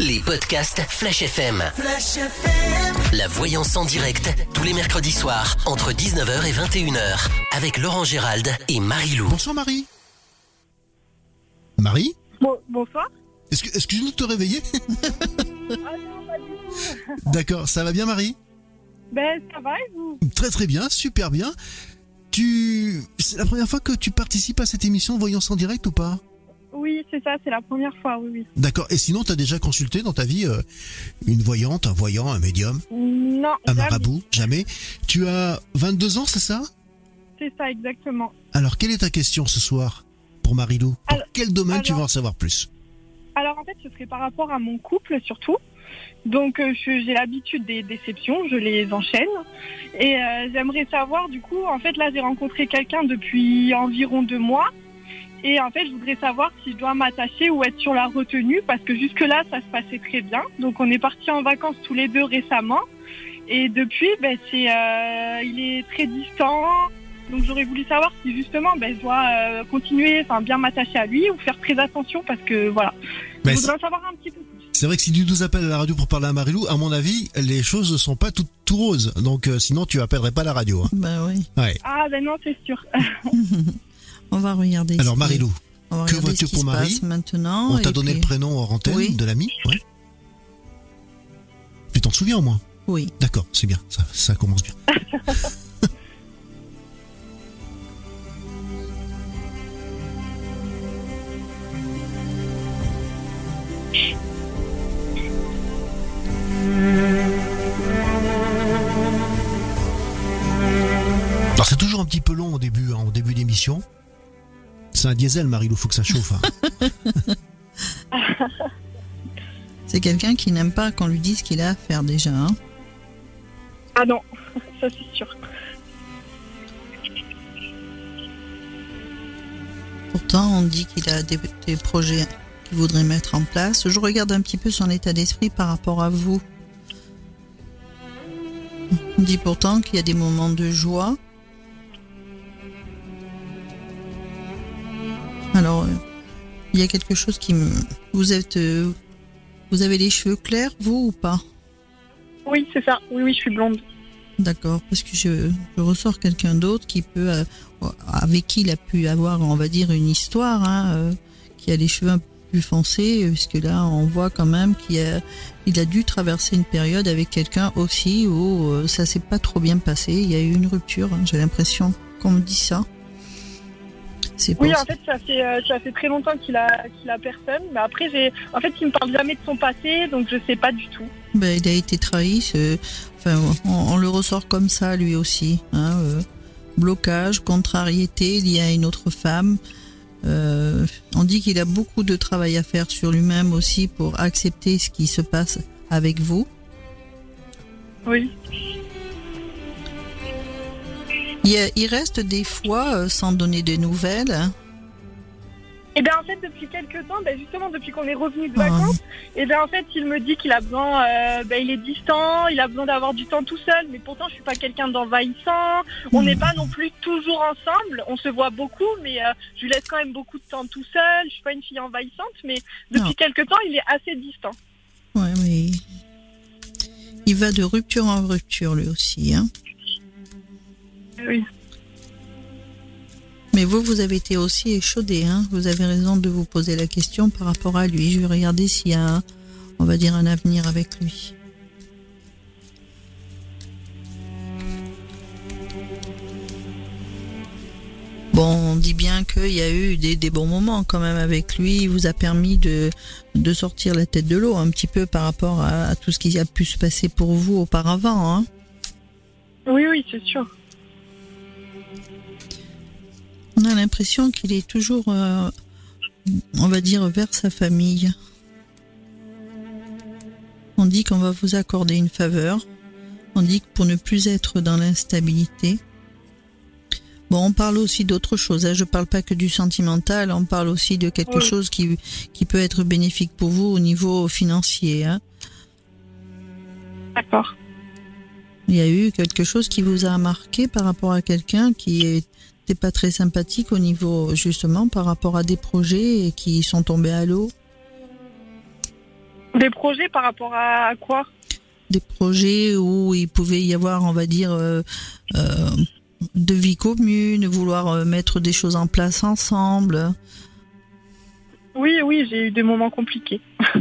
Les podcasts Flash FM. Flash FM. La voyance en direct, tous les mercredis soirs, entre 19h et 21h, avec Laurent Gérald et Marie-Lou. Bonsoir Marie. Marie Bon, bonsoir. Est-ce que, est-ce que je viens de te réveiller Ah. D'accord, ça va bien Marie Ben, ça va et vous? Très très bien, super bien. Tu... C'est la première fois que tu participes à cette émission Voyance en direct ou pas? Oui, c'est ça, c'est la première fois, oui, oui. D'accord, et sinon t'as déjà consulté dans ta vie euh, une voyante, un voyant, un médium, Non, un jamais. marabout? Jamais. Tu as 22 ans, c'est ça? C'est ça, exactement. Alors quelle est ta question ce soir pour Marilou? Pour Alors- quel domaine tu veux en savoir plus? Alors, en fait, ce serait par rapport à mon couple, surtout. Donc, euh, j'ai l'habitude des déceptions, je les enchaîne. Et euh, j'aimerais savoir, du coup, en fait, là, j'ai rencontré quelqu'un depuis environ deux mois. Et en fait, je voudrais savoir si je dois m'attacher ou être sur la retenue, parce que jusque-là, ça se passait très bien. Donc, on est partis en vacances tous les deux récemment. Et depuis, ben, c'est, euh, il est très distant. Donc, j'aurais voulu savoir si justement, ben, je dois euh, continuer, enfin, bien m'attacher à lui ou faire très attention, parce que voilà. Ben, je voudrais en savoir un petit peu plus. C'est vrai que si tu nous appelles à la radio pour parler à Marilou, à mon avis, les choses ne sont pas toutes tout roses. Donc euh, sinon, tu appellerais pas la radio. hein. Bah oui. Ouais. Ah, ben non, c'est sûr. On va regarder. Alors Marilou, que vois-tu pour Marie maintenant. on t'a donné puis- le prénom antenne Oui. de l'ami Ouais. Tu t'en souviens au moins Oui. D'accord, c'est bien, ça, ça commence bien. Alors c'est toujours un petit peu long au début, hein, au début d'émission. C'est un diesel, Marilou, faut que ça chauffe. hein. C'est quelqu'un qui n'aime pas qu'on lui dise ce qu'il a à faire déjà. hein. Ah non, ça c'est sûr. Pourtant, on dit qu'il a des, des projets qu'il voudrait mettre en place. Je regarde un petit peu son état d'esprit par rapport à vous. On dit pourtant qu'il y a des moments de joie. Alors, euh, il y a quelque chose qui me... Vous êtes... euh, Vous avez les cheveux clairs, vous, ou pas? Oui, c'est ça. Oui, oui, je suis blonde. D'accord, parce que je, je ressors quelqu'un d'autre qui peut, euh, avec qui il a pu avoir, on va dire, une histoire, hein, euh, qui a les cheveux un peu plus foncés, puisque là, on voit quand même qu'il a, il a dû traverser une période avec quelqu'un aussi où euh, ça s'est pas trop bien passé. Il y a eu une rupture. hein, J'ai l'impression qu'on me dit ça. C'est Oui, en fait, ça fait, euh, ça fait très longtemps qu'il a, qu'il a personne. Mais après, j'ai, en fait, il me parle jamais de son passé, donc je sais pas du tout. Ben, il a été trahi. Enfin, on, on le ressort comme ça, lui aussi. Hein, euh, blocage, contrariété lié à une autre femme. Euh, on dit qu'il a beaucoup de travail à faire sur lui-même aussi pour accepter ce qui se passe avec vous. Oui. Il, reste des fois euh, sans donner de nouvelles. Et bien, en fait, depuis quelques temps, ben, justement, depuis qu'on est revenu de vacances, et bien, en fait, il me dit qu'il a besoin, euh, ben, il est distant, il a besoin d'avoir du temps tout seul, mais pourtant, je suis pas quelqu'un d'envahissant. On Hmm. n'est pas non plus toujours ensemble. On se voit beaucoup, mais euh, je lui laisse quand même beaucoup de temps tout seul. Je suis pas une fille envahissante, mais depuis Non. quelques temps, il est assez distant. Ouais, mais il va de rupture en rupture lui aussi. Hein. Oui. Mais vous, vous avez été aussi échaudé. Hein. Vous avez raison de vous poser la question par rapport à lui. Je vais regarder s'il y a, on va dire, un avenir avec lui. Bon, on dit bien qu'il y a eu des, des bons moments quand même avec lui. Il vous a permis de, de sortir la tête de l'eau un petit peu par rapport à, à tout ce qui a pu se passer pour vous auparavant. Hein. Oui, oui, c'est sûr. On a l'impression qu'il est toujours, euh, on va dire, vers sa famille. On dit qu'on va vous accorder une faveur. On dit que pour ne plus être dans l'instabilité. Bon, on parle aussi d'autre chose. Hein. Je parle pas que du sentimental. On parle aussi de quelque Oui. chose qui, qui peut être bénéfique pour vous au niveau financier. Hein. D'accord. Il y a eu quelque chose qui vous a marqué par rapport à quelqu'un qui était pas très sympathique au niveau justement par rapport à des projets et qui sont tombés à l'eau? Des projets par rapport à, à quoi? Des projets où il pouvait y avoir, on va dire, euh, euh, de vie commune, vouloir euh, mettre des choses en place ensemble. Oui, oui, j'ai eu des moments compliqués.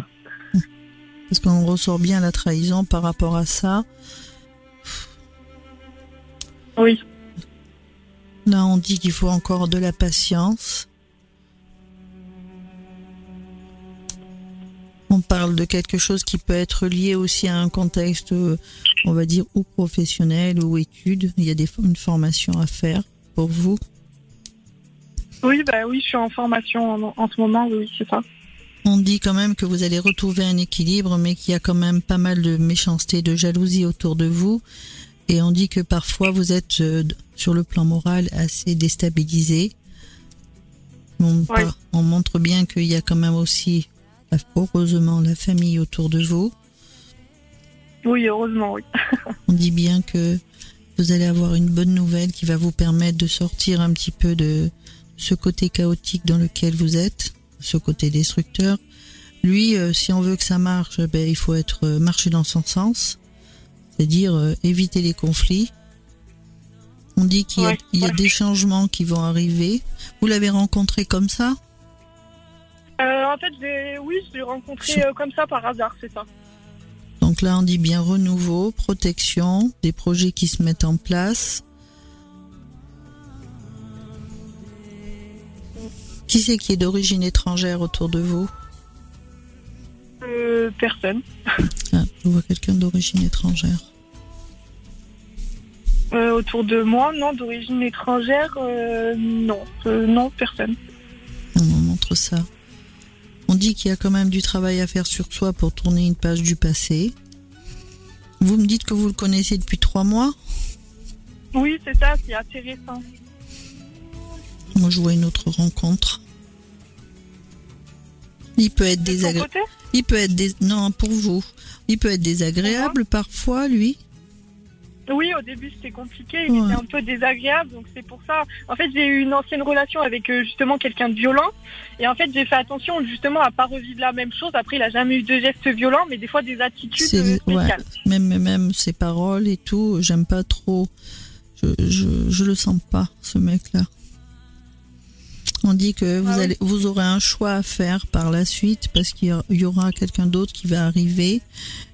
Parce qu'on ressort bien la trahison par rapport à ça. Oui. Là, on dit qu'il faut encore de la patience. On parle de quelque chose qui peut être lié aussi à un contexte, euh, on va dire, ou professionnel ou études. Il y a des, une formation à faire pour vous. Oui, bah oui, je suis en formation en, en ce moment, oui, c'est ça. On dit quand même que vous allez retrouver un équilibre, mais qu'il y a quand même pas mal de méchanceté, de jalousie autour de vous. Et on dit que parfois vous êtes euh, sur le plan moral assez déstabilisé. On, Ouais. par- on montre bien qu'il y a quand même aussi, heureusement, la famille autour de vous. Oui, heureusement, oui. On dit bien que vous allez avoir une bonne nouvelle qui va vous permettre de sortir un petit peu de ce côté chaotique dans lequel vous êtes, ce côté destructeur. Lui, euh, si on veut que ça marche, ben, il faut être euh, marcher dans son sens, c'est-à-dire euh, éviter les conflits. On dit qu'il y a, Ouais, il y a ouais. des changements qui vont arriver. Vous l'avez rencontré comme ça? Euh, en fait, oui, je l'ai rencontré Sur- euh, comme ça par hasard, c'est ça. Donc là, on dit bien renouveau, protection, des projets qui se mettent en place. Qui c'est qui est d'origine étrangère autour de vous? Euh, personne. ah, Je vois quelqu'un d'origine étrangère. Euh, autour de moi, non, d'origine étrangère, euh, non, Euh, non, personne. On montre ça. On dit qu'il y a quand même du travail à faire sur soi pour tourner une page du passé. Vous me dites que vous le connaissez depuis trois mois Oui, c'est ça, c'est récent. Moi, je vois une autre rencontre. Il peut être désagréable. Il peut être dés- non pour vous. Il peut être désagréable parfois, lui. Oui, au début c'était compliqué, il Ouais. était un peu désagréable, donc c'est pour ça. En fait, j'ai eu une ancienne relation avec euh, justement quelqu'un de violent, et en fait j'ai fait attention justement à pas revivre la même chose. Après, il a jamais eu de gestes violents, mais des fois des attitudes euh, ouais. spéciales. Même même ses paroles et tout, j'aime pas trop. Je, je je le sens pas ce mec-là. On dit que vous Ah oui. allez vous aurez un choix à faire par la suite parce qu'il y aura quelqu'un d'autre qui va arriver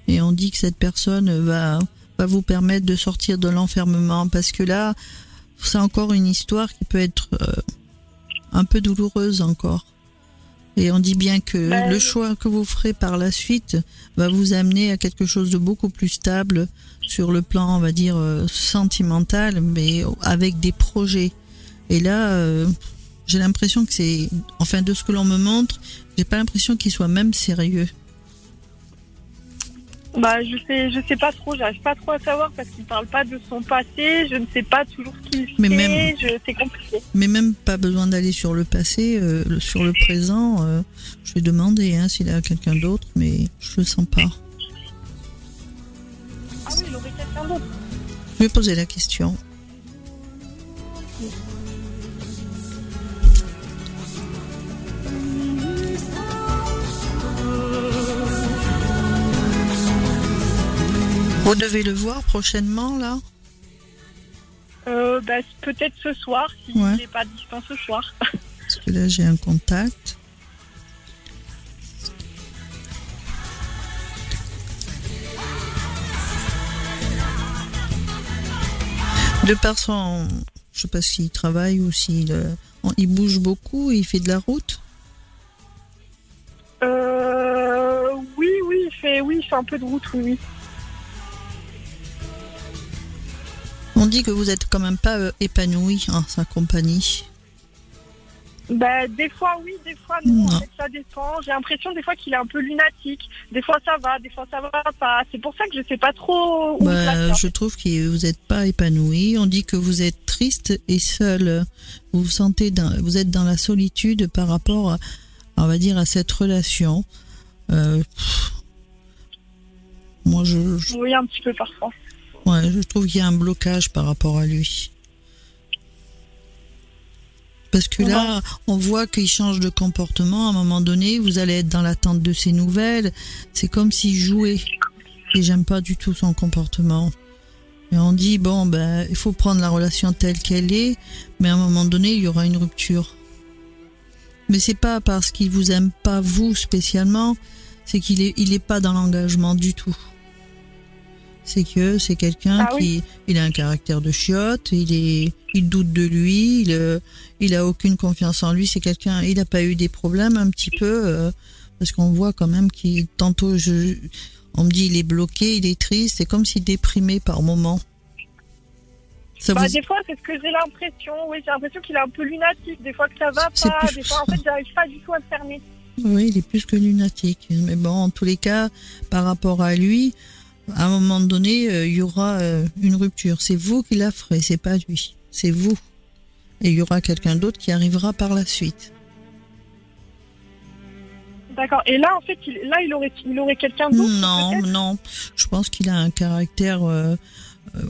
et on dit que cette personne va va vous permettre de sortir de l'enfermement parce que là c'est encore une histoire qui peut être euh, un peu douloureuse encore. Et on dit bien que Ben, le choix que vous ferez par la suite va vous amener à quelque chose de beaucoup plus stable sur le plan, on va dire, euh, sentimental, mais avec des projets. Et là, euh, j'ai l'impression que c'est, enfin, de ce que l'on me montre, j'ai pas l'impression qu'il soit même sérieux. Bah, je sais, je sais pas trop, j'arrive pas trop à savoir parce qu'il parle pas de son passé, je ne sais pas toujours ce qu'il Mais fait, même- je, c'est compliqué. Mais même pas besoin d'aller sur le passé, euh, sur le présent. euh, je vais demander hein, s'il a quelqu'un d'autre, mais je le sens pas. Ah oui, il aurait quelqu'un d'autre. Je vais poser la question. Vous devez le voir prochainement, là Euh, bah, peut-être ce soir, si Ouais. n'est pas distant ce soir. Parce que là, j'ai un contact. De par son... Je sais pas s'il travaille ou s'il... euh, il bouge beaucoup, il fait de la route? Euh, oui, oui, il fait, oui, il fait un peu de route, oui, oui. Dit que vous êtes quand même pas euh, épanoui en sa compagnie. Bah, des fois, oui, des fois, non. Non. En fait, ça dépend. J'ai l'impression des fois qu'il est un peu lunatique. Des fois, ça va, des fois, ça va pas. C'est pour ça que je sais pas trop où Bah, placer. je trouve que vous n'êtes pas épanoui. On dit que vous êtes triste et seul. Vous vous sentez, dans, vous êtes dans la solitude par rapport, à, on va dire, à cette relation. Euh, moi, je, je- Oui, un petit peu parfois. Ouais, je trouve qu'il y a un blocage par rapport à lui. Parce que là, on voit qu'il change de comportement. À un moment donné, vous allez être dans l'attente de ses nouvelles. C'est comme s'il jouait. Et j'aime pas du tout son comportement. Et on dit, bon, ben, il faut prendre la relation telle qu'elle est, mais à un moment donné, il y aura une rupture. Mais c'est pas parce qu'il vous aime pas vous spécialement, c'est qu'il est, il est pas dans l'engagement du tout. C'est que c'est quelqu'un Ah oui. qui, il a un caractère de chiotte, il est, il doute de lui, il, euh, il a aucune confiance en lui. C'est quelqu'un, il a pas eu des problèmes un petit peu, euh, parce qu'on voit quand même qu'il, tantôt je, on me dit il est bloqué, il est triste, c'est comme s'il déprimait par moment. Ça Bah, vous- Des fois, c'est ce que j'ai l'impression. Oui, j'ai l'impression qu'il est un peu lunatique. Des fois que ça va pas. plus- Des fois, en fait, j'arrive pas du tout à le fermer. Oui, il est plus que lunatique. Mais bon, en tous les cas, par rapport à lui, à un moment donné, euh, il y aura euh, une rupture. C'est vous qui la ferez, c'est pas lui. C'est vous. Et il y aura quelqu'un d'autre qui arrivera par la suite. D'accord. Et là, en fait, il, là, il aurait, il aurait quelqu'un d'autre. Non, non. Je pense qu'il a un caractère, euh,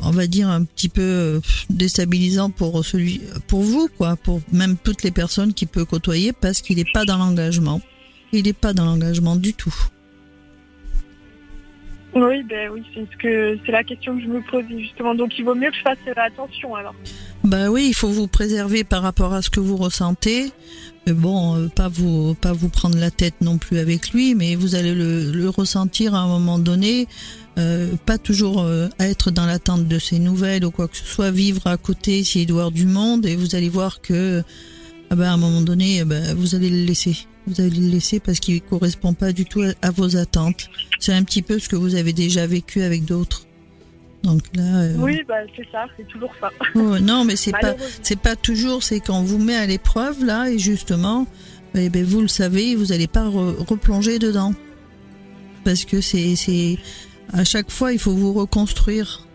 on va dire, un petit peu déstabilisant pour celui, pour vous, quoi, pour même toutes les personnes qu'il peut côtoyer, parce qu'il n'est pas dans l'engagement. Il n'est pas dans l'engagement du tout. Oui, ben oui, c'est ce que c'est la question que je me pose justement. Donc, il vaut mieux que je fasse euh, attention alors. Bah oui, il faut vous préserver par rapport à ce que vous ressentez. Bon, euh, pas vous pas vous prendre la tête non plus avec lui, mais vous allez le, le ressentir à un moment donné. Euh, pas toujours euh, être dans l'attente de ses nouvelles ou quoi que ce soit, vivre à côté s'il doit avoir du monde et vous allez voir que ah ben, à un moment donné, eh ben, vous allez le laisser. Vous allez le laisser parce qu'il correspond pas du tout à, vos attentes. C'est un petit peu ce que vous avez déjà vécu avec d'autres. Donc là, euh, Oui, bah c'est ça, c'est toujours ça. oh, non, mais c'est pas c'est pas toujours, c'est qu'on vous met à l'épreuve là et justement, eh ben, vous le savez, vous n'allez pas re- replonger dedans parce que c'est c'est à chaque fois il faut vous reconstruire.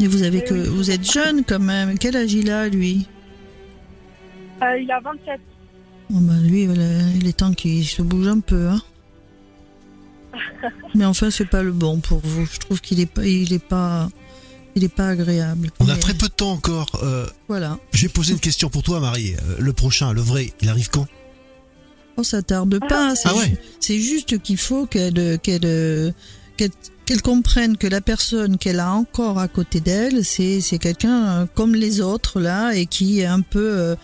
Et vous avez Eh que oui. vous êtes jeune quand même. Quel âge il a lui? Euh, il a 27. Oh, bah, Lui, voilà, il est temps qu'il se bouge un peu. Hein. Mais enfin, c'est pas le bon pour vous. Je trouve qu'il est pas, il est pas, il est pas agréable. On a Mais très peu de temps encore. Euh, Voilà. je vais poser une question pour toi, Marie. Euh, le prochain, le vrai, il arrive quand? Oh, ça tarde pas. C'est Ah ouais. ju- c'est juste qu'il faut qu'elle qu'elle qu'elle qu'elle comprenne que la personne qu'elle a encore à côté d'elle, c'est c'est quelqu'un euh, comme les autres là et qui est un peu euh,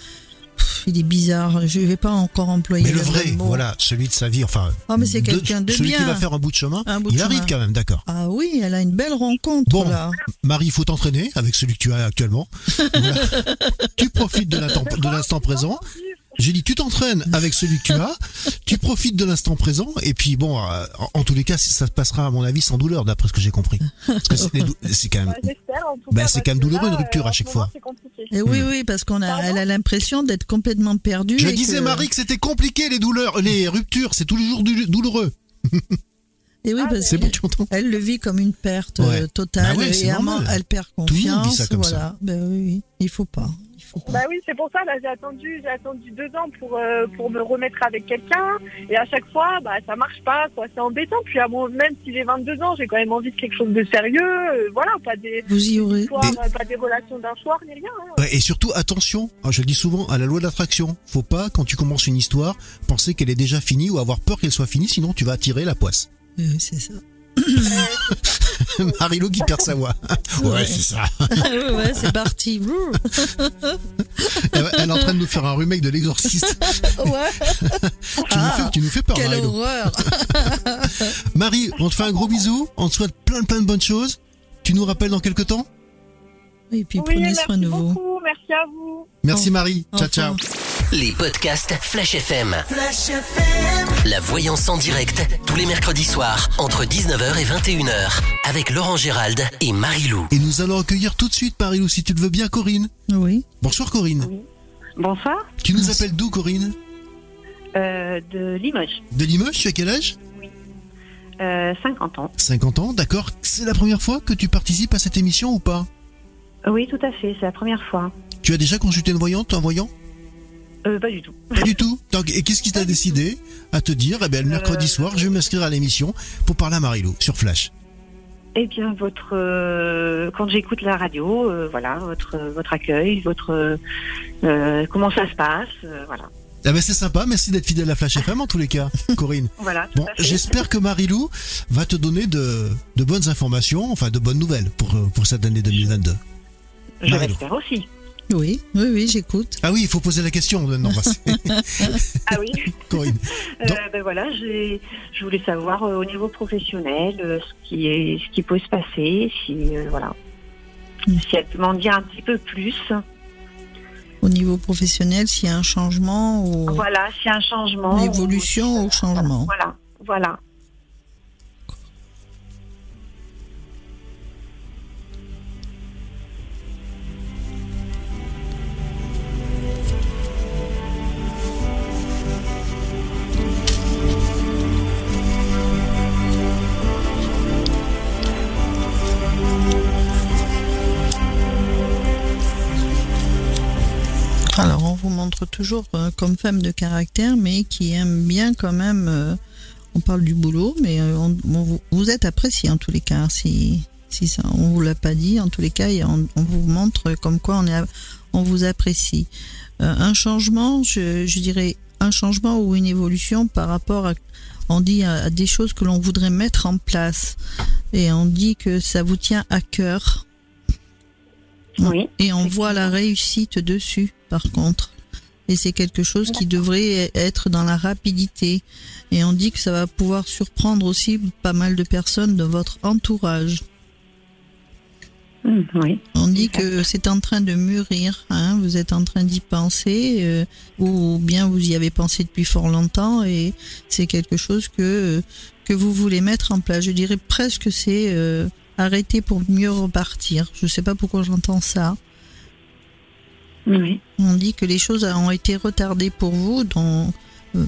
pff, il est bizarre. Je vais pas encore employer Mais le vrai vrai, mot. voilà, celui de sa vie, enfin. Ah, mais c'est quelqu'un de Celui bien. qui va faire un bout de chemin, bout il de arrive chemin. quand même, d'accord. Ah oui, elle a une belle rencontre Bon. là. Marie, il faut t'entraîner avec celui que tu as actuellement. Tu profites de l'instant présent. J'ai dit, tu t'entraînes avec celui que tu as, tu profites de l'instant présent, et puis bon, euh, en, en tous les cas, ça se passera à mon avis sans douleur, d'après ce que j'ai compris. Parce que c'est quand même. Bah, tout c'est quand même que douloureux, là, une rupture euh, à en chaque fois. C'est compliqué. Et oui, oui, parce qu'on a, elle a l'impression d'être complètement perdue. Je et disais, que- Marie, que c'était compliqué les douleurs, les ruptures, c'est toujours douloureux. Et oui, Ah, parce bon, tu entends Elle le vit comme une perte Ouais. euh, totale Bah ouais, c'est et à un moment, normal. elle perd le monde vit confiance. ça comme ça. voilà. Ben oui, oui, il faut pas. Il faut pas. Bah oui, c'est pour ça, là, j'ai attendu, j'ai attendu deux ans pour, euh, pour me remettre avec quelqu'un. Et à chaque fois, bah, ça marche pas, quoi. C'est embêtant. Puis, à mon, même si j'ai 22 ans, j'ai quand même envie de quelque chose de sérieux. euh, voilà, pas des, Vous y aurez. histoires, euh, pas des relations d'un soir, ni rien. hein. Ouais, Et surtout, attention, hein, je le dis souvent, à la loi d'attraction. Faut pas, quand tu commences une histoire, penser qu'elle est déjà finie ou avoir peur qu'elle soit finie, sinon tu vas attirer la poisse. Euh, c'est ça. Marilo qui perd sa voix. Ouais, c'est ça. ouais, c'est parti. Elle elle est en train de nous faire un remake de l'exorciste. ouais. Tu, nous fais, tu nous fais peur, Quelle horreur. Marie, on te fait un gros bisou, on te souhaite plein plein de bonnes choses. Tu nous rappelles dans quelques temps? Et puis Oui, prenez soin de vous. Merci à vous. Merci Marie. Ciao ciao. Les podcasts Flash FM. La voyance en direct, tous les mercredis soirs, entre 19h et 21h, avec Laurent Gérald et Marie-Lou. Et nous allons accueillir tout de suite Marilou, si tu le veux bien, Corinne. Oui. Bonsoir Corinne. Bonsoir, Tu nous appelles d'où Corinne euh, de Limoges, De Limoges, tu as quel âge euh, 50 ans. 50 ans, d'accord. C'est la première fois que tu participes à cette émission ou pas Oui, tout à fait, c'est la première fois. Tu as déjà consulté une voyante, un voyant? Euh, pas du tout. Pas du tout? Donc, et qu'est-ce qui t'a décidé à te dire, eh bien, le mercredi Euh, soir, je vais m'inscrire à l'émission pour parler à Marilou sur Flash? Eh bien, votre euh, quand j'écoute la radio, euh, voilà, votre votre accueil, votre euh, comment ça se passe, voilà. Ah ben c'est sympa, merci d'être fidèle à Flash FM en tous les cas, Corinne. Voilà. Bon, j'espère que Marilou va te donner de, de bonnes informations, enfin de bonnes nouvelles pour, pour cette année 2022. Je l'espère aussi. Oui, oui, oui, j'écoute. Ah oui, il faut poser la question maintenant, bah, c'est- Ah oui. Corinne. Euh, ben voilà, j'ai- je voulais savoir euh, au niveau professionnel euh, ce qui est, ce qui peut se passer, si euh, voilà, Mm. si elle peut m'en dire un petit peu plus. Au niveau professionnel, s'il y a un changement ou Voilà, s'il y a un changement. une évolution ou- ou changement. Voilà, voilà. Toujours euh, comme femme de caractère, mais qui aime bien quand même. euh, on parle du boulot, mais euh, on- on vous- êtes apprécié en tous les cas. Si, si ça, on vous l'a pas dit, en tous les cas, on, on vous montre comme quoi on, est, a- on vous apprécie. Un changement, je, je dirais un changement ou une évolution par rapport à, on dit à, à des choses que l'on voudrait mettre en place, et on dit que ça vous tient à cœur. Oui. Et on voit la réussite dessus, par contre. Et c'est quelque chose qui devrait être dans la rapidité. Et on dit que ça va pouvoir surprendre aussi pas mal de personnes de votre entourage. Mm, oui. On dit que c'est en train de mûrir, hein, vous êtes en train d'y penser, euh, ou bien vous y avez pensé depuis fort longtemps, et c'est quelque chose que, que vous voulez mettre en place. Je dirais presque c'est euh, arrêter pour mieux repartir. Je sais pas pourquoi j'entends ça. Oui. On dit que les choses ont été retardées pour vous, dans, euh,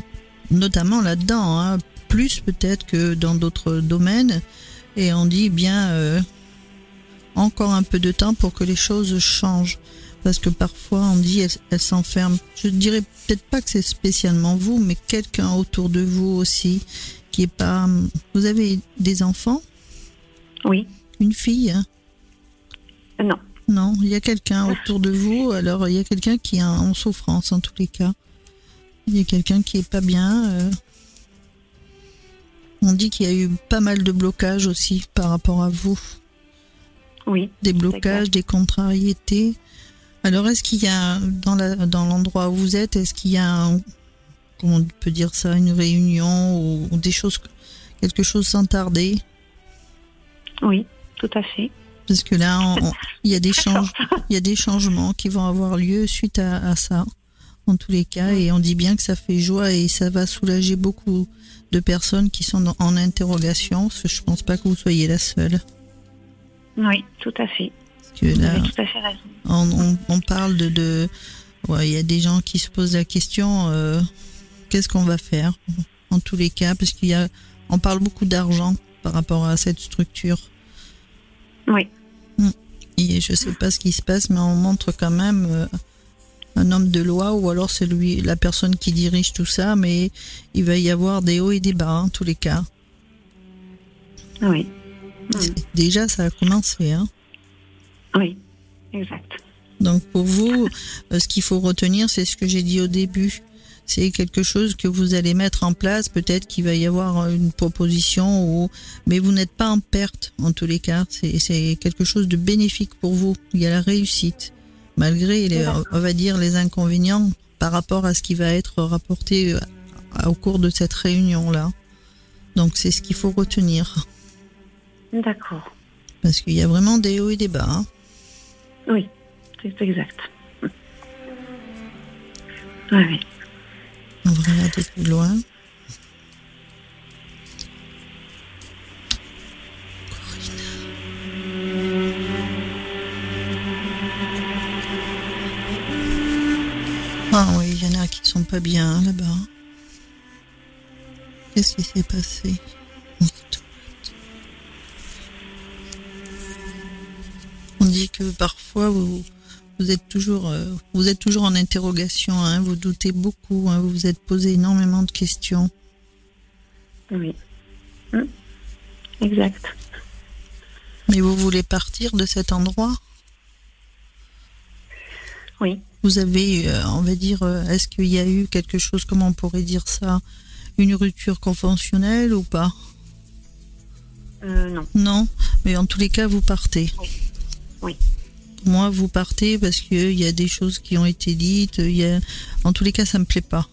notamment là-dedans, hein, plus peut-être que dans d'autres domaines. Et on dit bien euh, encore un peu de temps pour que les choses changent. Parce que parfois on dit elles, elles s'enferment. Je dirais peut-être pas que c'est spécialement vous, mais quelqu'un autour de vous aussi qui est pas. Vous avez des enfants, Oui. une fille? hein Non. Non, il y a quelqu'un autour de vous. Alors, il y a quelqu'un qui est en souffrance en tous les cas. Il y a quelqu'un qui est pas bien. euh. On dit qu'il y a eu pas mal de blocages aussi par rapport à vous. Oui. Des blocages, des contrariétés. Alors, est-ce qu'il y a, dans la- dans l'endroit où vous êtes, est-ce qu'il y a, un- comment on peut dire ça, une réunion ou, ou des choses, quelque chose sans tarder? Oui. Tout à fait. Parce que là, il y a des change- il y a des changements qui vont avoir lieu suite à, à ça, en tous les cas, et on dit bien que ça fait joie et ça va soulager beaucoup de personnes qui sont en, interrogation. Je pense pas que vous soyez la seule. Oui. Tout à fait. Parce que Vous là, avez tout à fait raison. on, on- on parle de, de, ouais, il y a des gens qui se posent la question, euh, qu'est-ce qu'on va faire En tous les cas, parce qu'il y a, on parle beaucoup d'argent par rapport à cette structure. Oui. Et je sais pas ce qui se passe, mais on montre quand même euh, un homme de loi, ou alors c'est lui, la personne qui dirige tout ça, mais il va y avoir des hauts et des bas, en tous les cas. Oui. Déjà, ça a commencé. Hein. Oui. Exact. Donc pour vous, euh, ce qu'il faut retenir, c'est ce que j'ai dit au début. C'est quelque chose que vous allez mettre en place. Peut-être qu'il va y avoir une proposition, ou... mais vous n'êtes pas en perte en tous les cas. C'est quelque chose de bénéfique pour vous. Il y a la réussite, malgré, les, on va dire, les inconvénients par rapport à ce qui va être rapporté euh, au cours de cette réunion-là. Donc c'est ce qu'il faut retenir. D'accord. Parce qu'il y a vraiment des hauts et des bas. hein. Oui. C'est exact. Oui. oui. On va regarder plus loin. Ah oui, il y en a qui sont pas bien hein, là-bas. Qu'est-ce qui s'est passé? On dit que parfois vous, vous êtes toujours, euh, vous êtes toujours en interrogation. hein, vous doutez beaucoup. hein, vous vous êtes posé énormément de questions. Oui. Hmm. Exact. Mais vous voulez partir de cet endroit? Oui. Vous avez, euh, on va dire, euh, est-ce qu'il y a eu quelque chose, comment on pourrait dire ça, une rupture conventionnelle ou pas? Non. Non, mais en tous les cas, vous partez. Oui. Moi, vous partez parce qu'il y a des choses qui ont été dites. Y a... En tous les cas, ça me plaît pas.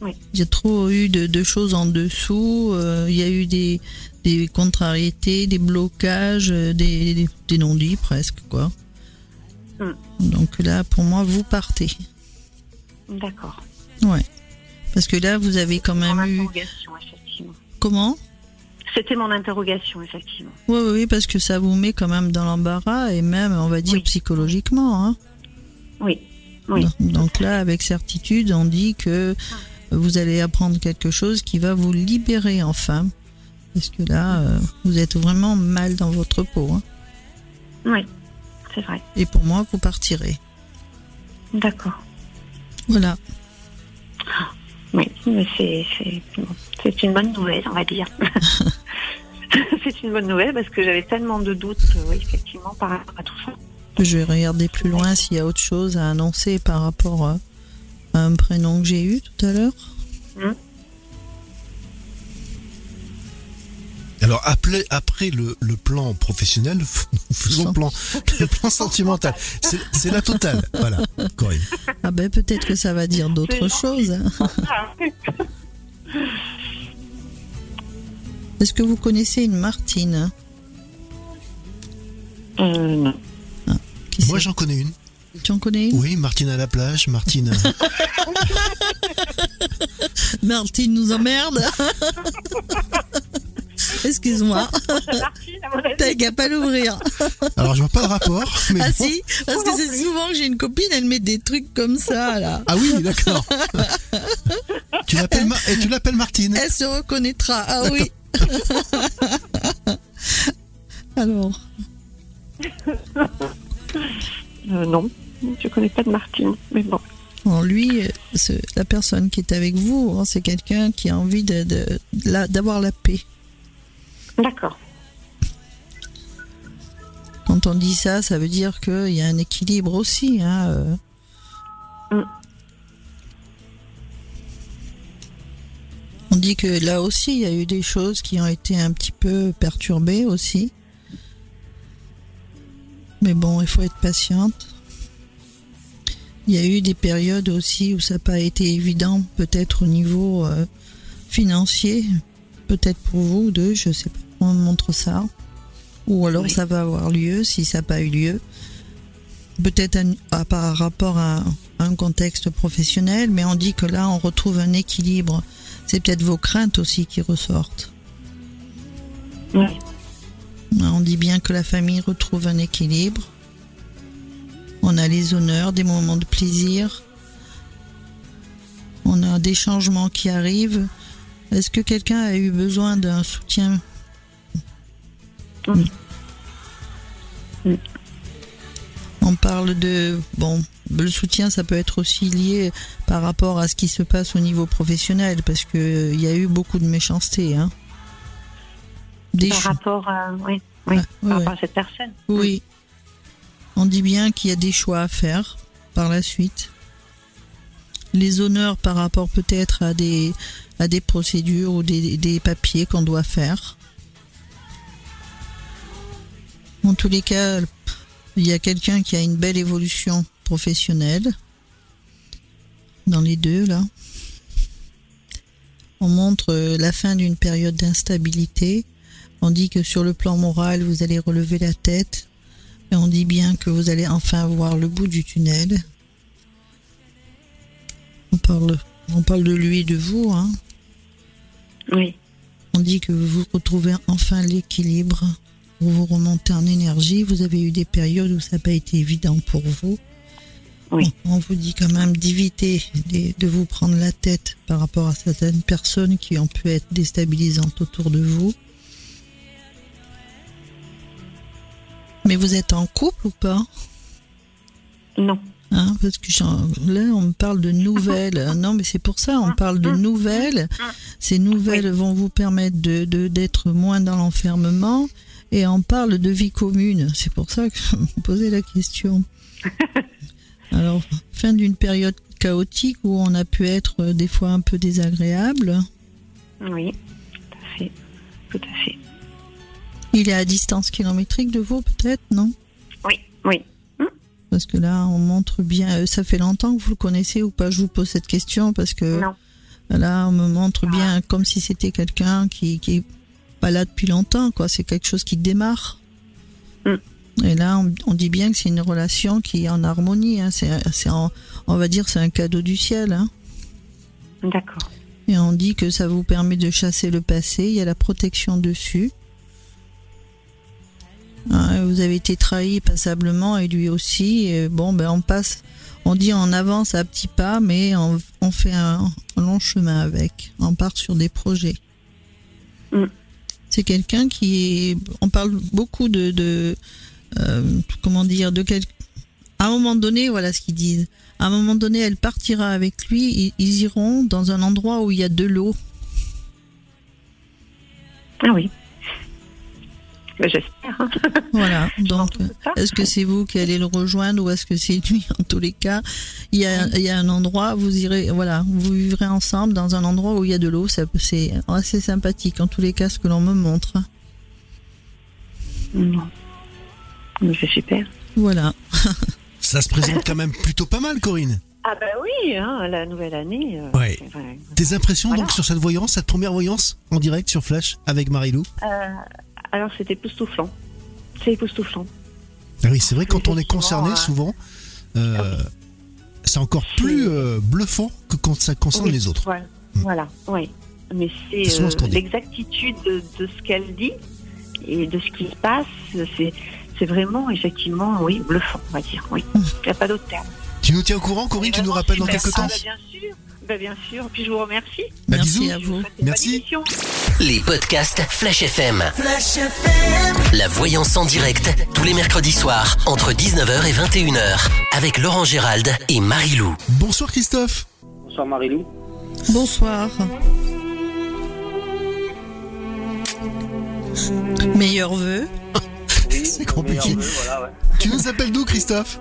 Oui. Il y a trop eu de, de choses en dessous. euh, il y a eu des, des contrariétés, des blocages, euh, des, des, des non-dits presque, quoi. Hmm. Donc là, pour moi, vous partez. D'accord. Ouais. Parce que là, vous avez quand même eu. Comment? C'était mon interrogation, effectivement. Oui, oui, parce que ça vous met quand même dans l'embarras et même, on va dire, Oui. psychologiquement. Hein. Oui. Oui. Donc- Donc là, avec certitude, on dit que vous allez apprendre quelque chose qui va vous libérer enfin. Parce que là, euh, vous êtes vraiment mal dans votre peau. hein. Oui. C'est vrai. Et pour moi, vous partirez. D'accord. Voilà. Oui, mais c'est bon, une bonne nouvelle, on va dire. c'est une bonne nouvelle parce que j'avais tellement de doutes, euh, effectivement, par rapport à tout ça. Je vais regarder plus loin s'il y a autre chose à annoncer par rapport à un prénom que j'ai eu tout à l'heure. Alors après, après le, le plan professionnel, faisons le plan, le plan sentimental. C'est c'est la totale. Voilà, Corinne. Ah ben peut-être que ça va dire d'autres choses. Est-ce que vous connaissez une Martine? Euh, non. Qui Moi j'en connais une. Tu en connais une? Oui, Martine à la plage, Martine. Martine nous emmerde. Excuse-moi, t'as qu'à pas l'ouvrir. Alors je vois pas le rapport. Mais Ah bon. si, parce que c'est souvent que j'ai une copine, elle met des trucs comme ça là. Ah oui, d'accord. tu l'appelles Ma- et tu l'appelles Martine. Elle se reconnaîtra. Ah oui. Alors, Euh, non, je connais pas de Martine, mais bon. bon, lui, euh, la personne qui est avec vous, hein, c'est quelqu'un qui a envie de, de- de la- d'avoir la paix. D'accord. Quand on dit ça, ça veut dire qu'il y a un équilibre aussi. Hein, euh. Mm. On dit que là aussi, il y a eu des choses qui ont été un petit peu perturbées aussi. Mais bon, il faut être patiente. Il y a eu des périodes aussi où ça n'a pas été évident, peut-être au niveau euh, financier, peut-être pour vous deux, je sais pas on montre ça. Ou alors Oui. ça va avoir lieu si ça n'a pas eu lieu. Peut-être un- à- par rapport à un contexte professionnel, mais on dit que là on retrouve un équilibre. C'est peut-être vos craintes aussi qui ressortent. Oui. On dit bien que la famille retrouve un équilibre. On a les honneurs, des moments de plaisir. On a des changements qui arrivent. Est-ce que quelqu'un a eu besoin d'un soutien Oui. Oui. On parle de bon, le soutien, ça peut être aussi lié par rapport à ce qui se passe au niveau professionnel, parce que il y a eu beaucoup de méchanceté, hein. Des Par rapport à, oui, oui, Ouais, par ouais, rapport à cette personne. Oui. On dit bien qu'il y a des choix à faire par la suite. Les honneurs par rapport peut-être à des, à des procédures ou des, des papiers qu'on doit faire. En tous les cas, il y a quelqu'un qui a une belle évolution professionnelle. Dans les deux, là. On montre euh, la fin d'une période d'instabilité. On dit que sur le plan moral, vous allez relever la tête. Et on dit bien que vous allez enfin voir le bout du tunnel. On parle, on parle de lui et de vous. Hein. Oui. On dit que vous retrouvez enfin l'équilibre. Vous vous remontez en énergie. Vous avez eu des périodes où ça n'a pas été évident pour vous. Oui. On on vous dit quand même d'éviter de, vous prendre la tête par rapport à certaines personnes qui ont pu être déstabilisantes autour de vous. Mais vous êtes en couple ou pas? Non. Hein, parce que là, on me parle de nouvelles. Non, mais c'est pour ça, on parle de nouvelles. Ces nouvelles vont vous permettre de d'être moins dans l'enfermement. Et on parle de vie commune. C'est pour ça que je me posais la question. Alors, fin d'une période chaotique où on a pu être euh, des fois un peu désagréable. Oui, tout à fait. Tout à fait. Il est à distance kilométrique de vous, peut-être, non? Oui, oui. Parce que là, on montre bien. Euh, ça fait longtemps que vous le connaissez ou pas? Je vous pose cette question parce que non. là, on me montre bien comme si c'était quelqu'un qui, pas là depuis longtemps, quoi. C'est quelque chose qui démarre. Mm. Et là, on, dit bien que c'est une relation qui est en harmonie. Hein. C'est, on va dire, c'est un cadeau du ciel. Hein. D'accord. Et on dit que ça vous permet de chasser le passé. Il y a la protection dessus. Ah, vous avez été trahi passablement et lui aussi. bon, ben on passe, on dit on avance à petits pas, mais on, fait un, long chemin avec. On part sur des projets. Mm. C'est quelqu'un qui est. On parle beaucoup de. euh, comment dire de À un moment donné, voilà ce qu'ils disent. À un moment donné, elle partira avec lui. ils iront dans un endroit où il y a de l'eau. Ah oui. J'espère. Hein. Voilà. Donc, est-ce que c'est vous qui allez le rejoindre ou est-ce que c'est lui En tous les cas, il y a, il y a un endroit, vous irez, voilà, vous vivrez ensemble dans un endroit où il y a de l'eau. C'est assez sympathique. En tous les cas, ce que l'on me montre. Non. C'est super. Voilà. Ça se présente quand même plutôt pas mal, Corinne. Ah ben oui, hein, la nouvelle année. Euh, ouais. Tes impressions donc sur cette voyance, cette première voyance en direct sur Flash avec Marilou euh, alors c'était époustouflant. C'est époustouflant. Ah oui, c'est vrai, quand on est concerné, euh, souvent, euh, c'est encore plus euh, bluffant que quand ça concerne les autres. Voilà, oui. Mais c'est l'exactitude de, ce qu'elle dit et de ce qui se passe. C'est vraiment, effectivement, oui, bluffant, on va dire. Oui, il n'y a pas d'autre terme. Tu nous tiens au courant, Corinne Tu nous rappelles dans quelques temps Bien sûr. Bah, bien sûr. Puis je vous remercie. Bah, Merci à vous. Merci. Les podcasts Flash FM. Flash FM. La voyance en direct tous les mercredis soirs entre 19h et 21h avec Laurent Gérald et Marie-Lou. Bonsoir Christophe. Bonsoir Marie-Lou. Bonsoir. Meilleur vœu. C'est compliqué. Tu nous appelles d'où Christophe?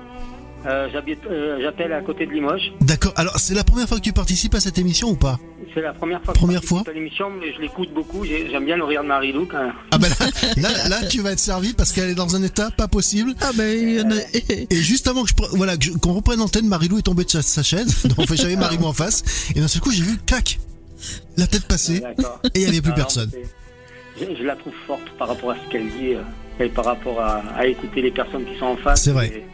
Euh, euh, j'appelle à côté de Limoges. D'accord. Alors, c'est la première fois que tu participes à cette émission ou pas C'est la première fois. Première fois. À l'émission, mais je l'écoute beaucoup. J'aime bien le rire de Marie-Lou. Quand... Ah ben là, là, tu vas être servi parce qu'elle est dans un état pas possible. Ah ben. Et juste avant que je, voilà, qu'on reprenne l'antenne, Marie-Lou est tombée de sa, chaise. Donc, fait, j'avais Marie-Lou en face. Et d'un seul coup, j'ai vu, clac, la tête passée. et il n'y avait plus personne. Je, la trouve forte par rapport à ce qu'elle dit euh, et par rapport à, écouter les personnes qui sont en face. C'est vrai.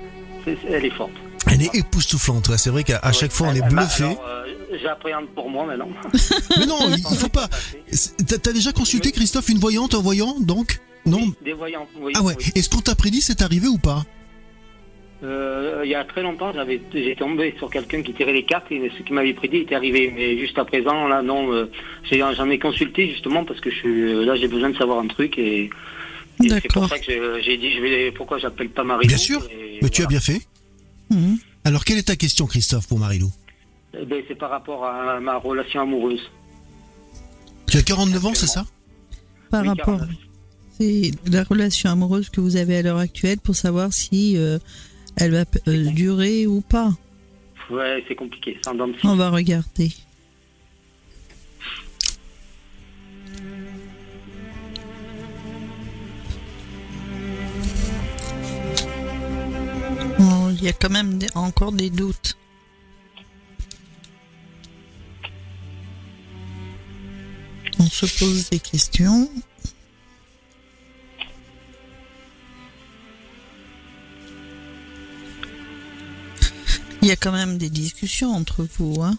Elle est forte. Elle est époustouflante, c'est vrai qu'à chaque fois on est bluffé. Euh, j'appréhende pour moi maintenant. Mais non, il faut pas. T'as déjà consulté Christophe une voyante, un voyant donc? Non? des voyantes, oui. Ah ouais. Est-ce qu'on t'a prédit c'est arrivé ou pas? Euh, il y a très longtemps, j'avais, j'ai tombé sur quelqu'un qui tirait les cartes et ce qui m'avait prédit était arrivé. Mais juste à présent, là, non, euh, j'en ai consulté justement parce que je suis, là, j'ai besoin de savoir un truc et, c'est pour ça que j'ai dit, je vais, pourquoi j'appelle pas Marie. Bien sûr, mais tu as bien fait. Mhm. Alors, quelle est ta question, Christophe, pour Marilou eh ben, C'est par rapport à ma relation amoureuse. Tu as 49 ans, c'est ça Par rapport. C'est la relation amoureuse que vous avez à l'heure actuelle pour savoir si euh, elle va euh, durer ou pas. Ouais, c'est compliqué. On va regarder. Il y a quand même encore des doutes. On se pose des questions. Il y a quand même des discussions entre vous, hein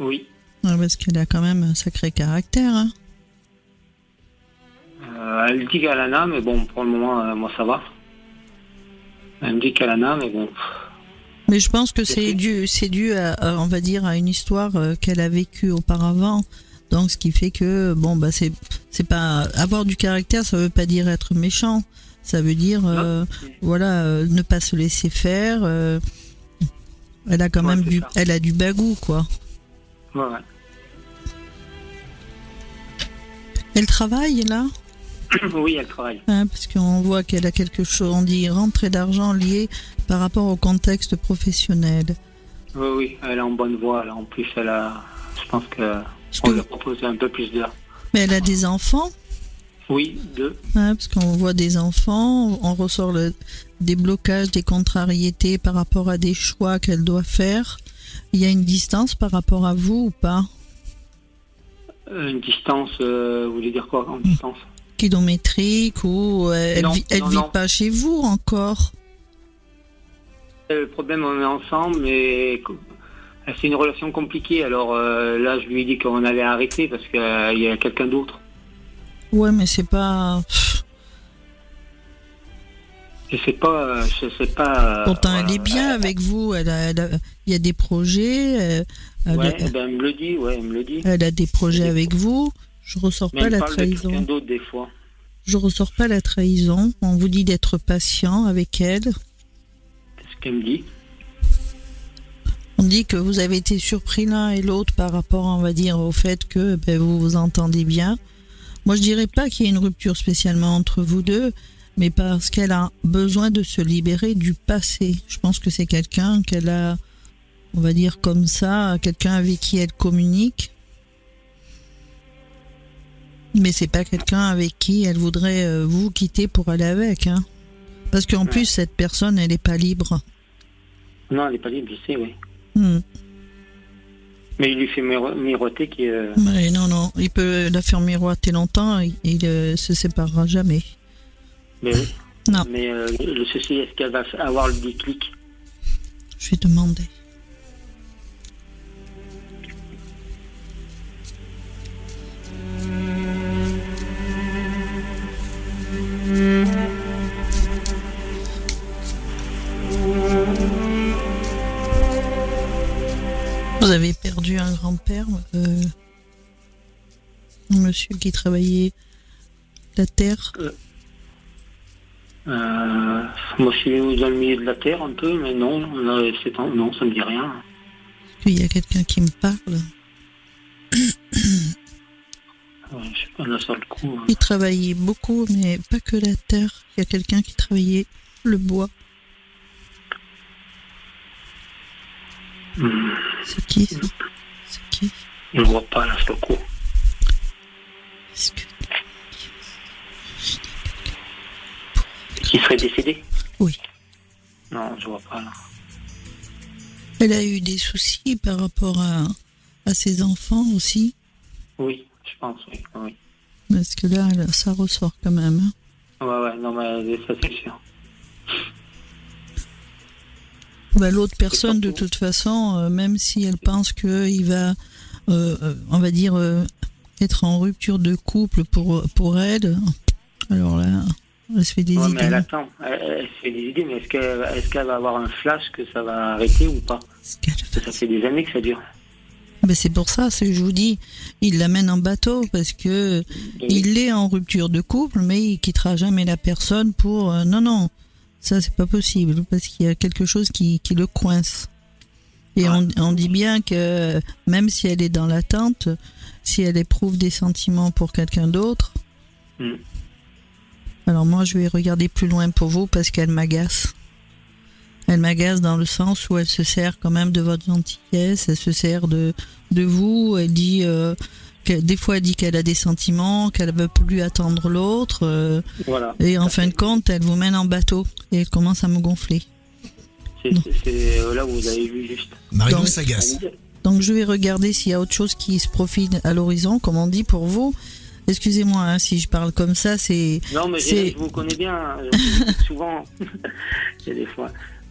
Oui. Parce qu'elle a quand même un sacré caractère. Hein euh, elle dit qu'elle en a, mais bon, pour le moment, euh, moi ça va. Elle me dit qu'elle en a, mais bon. Mais je pense que c'est dû, c'est dû à, on va dire, à une histoire euh, qu'elle a vécue auparavant. Donc, ce qui fait que, bon, bah, c'est, c'est pas avoir du caractère, ça veut pas dire être méchant. Ça veut dire, euh, voilà, euh, ne pas se laisser faire. Elle a quand même du, elle a du bagou, quoi. Ouais. Elle travaille là? Oui, elle travaille. parce qu'on voit qu'elle a quelque chose, on dit rentrée d'argent liée par rapport au contexte professionnel. Oui, oui, elle est en bonne voie. Là. En plus, elle a, je pense que on lui a proposé un peu plus d'heures. Mais elle a des enfants Oui, deux. parce qu'on voit des enfants, on ressort le déblocage des contrariétés par rapport à des choix qu'elle doit faire. Il y a une distance par rapport à vous ou pas? Euh, Une distance, euh, vous voulez dire quoi en distance? Kilométrique ou euh, elle, vit, elle vit pas chez vous encore? Le problème, on est ensemble, mais c'est une relation compliquée. Alors là, je lui ai dit qu'on allait arrêter parce qu'il y a quelqu'un d'autre. Ouais, mais c'est pas. Je sais pas, je sais pas. Pourtant, elle est bien avec vous. Elle il y a des projets. Euh, elle, ouais, ben, elle me le dit, ouais, elle me le dit. Elle a des projets avec vous. Je ressors pas la trahison. d'autre des fois. Je ressors pas la trahison. On vous dit d'être patient avec elle. Qu'est-ce qu'elle me dit? On dit que vous avez été surpris l'un et l'autre par rapport, on va dire, au fait que ben, vous vous entendez bien. Moi, je dirais pas qu'il y ait une rupture spécialement entre vous deux, mais parce qu'elle a besoin de se libérer du passé. Je pense que c'est quelqu'un qu'elle a, on va dire comme ça, quelqu'un avec qui elle communique. Mais c'est pas quelqu'un avec qui elle voudrait euh, vous quitter pour aller avec, hein. Parce qu'en plus, cette personne, elle n'est pas libre. Non, elle n'est pas libre, je sais, oui. Hmm. Mais il lui fait miroiter qui. Euh... non, non, il peut la faire miroiter longtemps, il, il euh, se séparera jamais. Mais Non. Mais euh, le souci, est-ce qu'elle va avoir le déclic? Je vais demander. Vous avez perdu un grand-père, euh, un monsieur qui travaillait la terre. Euh, euh, moi, je suis dans le milieu de la terre un peu, mais non, c'est non, ça me dit rien. Il y a quelqu'un qui me parle? Pas, coup. Hein. Il travaillait beaucoup, mais pas que la terre. Il y a quelqu'un qui travaillait le bois. Hmm. C'est qui ça? C'est qui? Je ne vois pas la seule coup. Est-ce que Qui serait décédé? Oui. Non, je vois pas là. Elle a eu des soucis par rapport à, à ses enfants aussi? Oui, je pense, oui. oui. Parce que là, ça ressort quand même. Hein? Ouais, ouais, non, mais ça c'est sûr. Bah, L'autre personne, de toute façon, euh, même si elle pense qu'il va, euh, euh, on va dire, être en rupture de couple pour, pour elle, alors là, elle se fait des idées. Mais elle attend, elle, se fait des idées, mais est-ce qu'elle est qu'elle va avoir un flash que ça va arrêter ou pas? Ça fait des années que ça dure. Ben c'est pour ça, je vous dis, il l'amène en bateau parce que il est en rupture de couple, mais il quittera jamais la personne pour. Euh, non, non, ça c'est pas possible parce qu'il y a quelque chose qui, qui le coince. Et on, on, dit bien que même si elle est dans l'attente, si elle éprouve des sentiments pour quelqu'un d'autre, hmm. Alors moi, je vais regarder plus loin pour vous parce qu'elle m'agace. Elle m'agace dans le sens où elle se sert quand même de votre gentillesse, elle se sert de, de vous, elle dit... Euh, des fois, elle dit qu'elle a des sentiments, qu'elle veut plus attendre l'autre. Euh, voilà. Et en fin de compte, elle vous mène en bateau et elle commence à me gonfler. C'est euh, là où vous avez vu juste. Marie s'agace. Donc je vais regarder s'il y a autre chose qui se profile à l'horizon, comme on dit pour vous. Excusez-moi hein, si je parle comme ça, c'est. Non, mais je vous connais bien, souvent. Il des fois.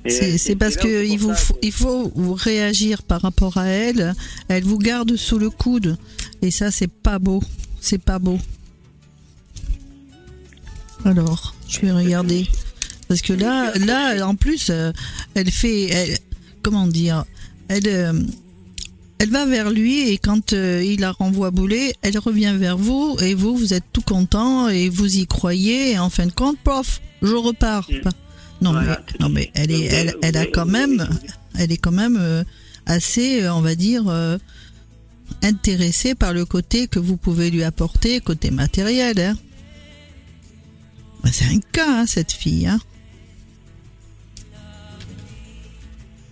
C'est parce que il, vous faut, il faut réagir par rapport à elle. Elle vous garde sous le coude. Et ça, c'est pas beau. C'est pas beau. Alors, je vais regarder. Parce que là, là, en plus, euh, elle fait. Elle, comment dire Elle. Euh, elle va vers lui et quand euh, il la renvoie bouler, elle revient vers vous et vous, vous êtes tout content et vous y croyez et en fin de compte, prof, je repars. Mm. Non, mais, non mais elle, est, elle, elle a quand même, elle est quand même assez, on va dire, intéressée par le côté que vous pouvez lui apporter, côté matériel. Hein. Bah, c'est un cas, hein, cette fille. Hein.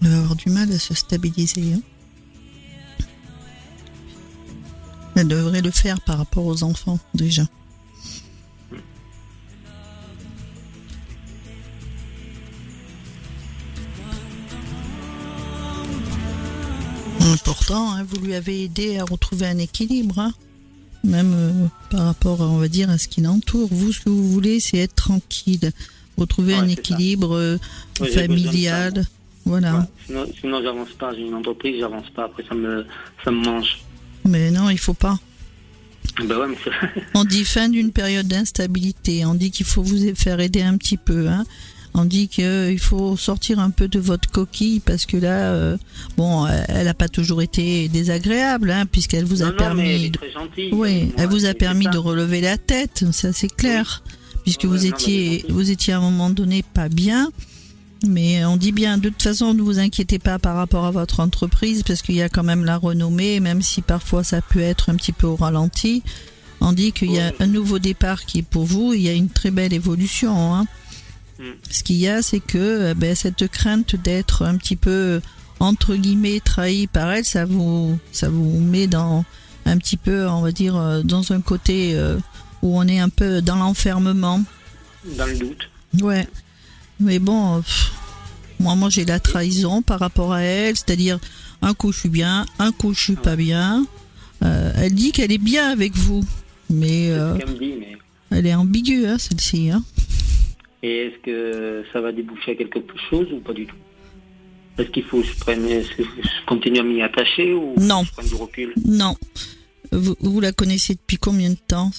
Elle va avoir du mal à se stabiliser. Hein. Elle devrait le faire par rapport aux enfants, déjà. Pourtant, hein, vous lui avez aidé à retrouver un équilibre, hein. même euh, par rapport, on va dire, à ce qui l'entoure. Vous, ce que vous voulez, c'est être tranquille, retrouver un équilibre euh, familial. Voilà. Sinon, j'avance pas. J'ai une entreprise, j'avance pas. Après, ça me, ça me mange. Mais non, il faut pas. Ben ouais, on dit fin d'une période d'instabilité. On dit qu'il faut vous faire aider un petit peu. Hein. On dit qu'il faut sortir un peu de votre coquille parce que là, euh, bon, elle n'a pas toujours été désagréable, hein, puisqu'elle vous a permis. de... Oui, elle vous a permis de relever la tête, ça c'est clair, puisque vous étiez, vous étiez à un moment donné pas bien. Mais on dit bien, de toute façon, ne vous inquiétez pas par rapport à votre entreprise, parce qu'il y a quand même la renommée, même si parfois ça peut être un petit peu au ralenti. On dit qu'il y a un nouveau départ qui est pour vous, il y a une très belle évolution. Hein. Ce qu'il y a, c'est que eh ben, cette crainte d'être un petit peu entre guillemets trahi par elle, ça vous, ça vous met dans un petit peu, on va dire, euh, dans un côté euh, où on est un peu dans l'enfermement. Dans le doute. Ouais. Mais bon, moi, moi j'ai la trahison par rapport à elle, c'est-à-dire un coup je suis bien, un coup je suis pas bien. Euh, elle dit qu'elle est bien avec vous, mais, elle est ambiguë, hein, celle-ci. Hein. Et est-ce que ça va déboucher à quelque chose ou pas du tout? Est-ce qu'il faut que je, prenne, continue à m'y attacher ou non. je prenne du recul? Non. Vous, vous, la connaissez depuis combien de temps?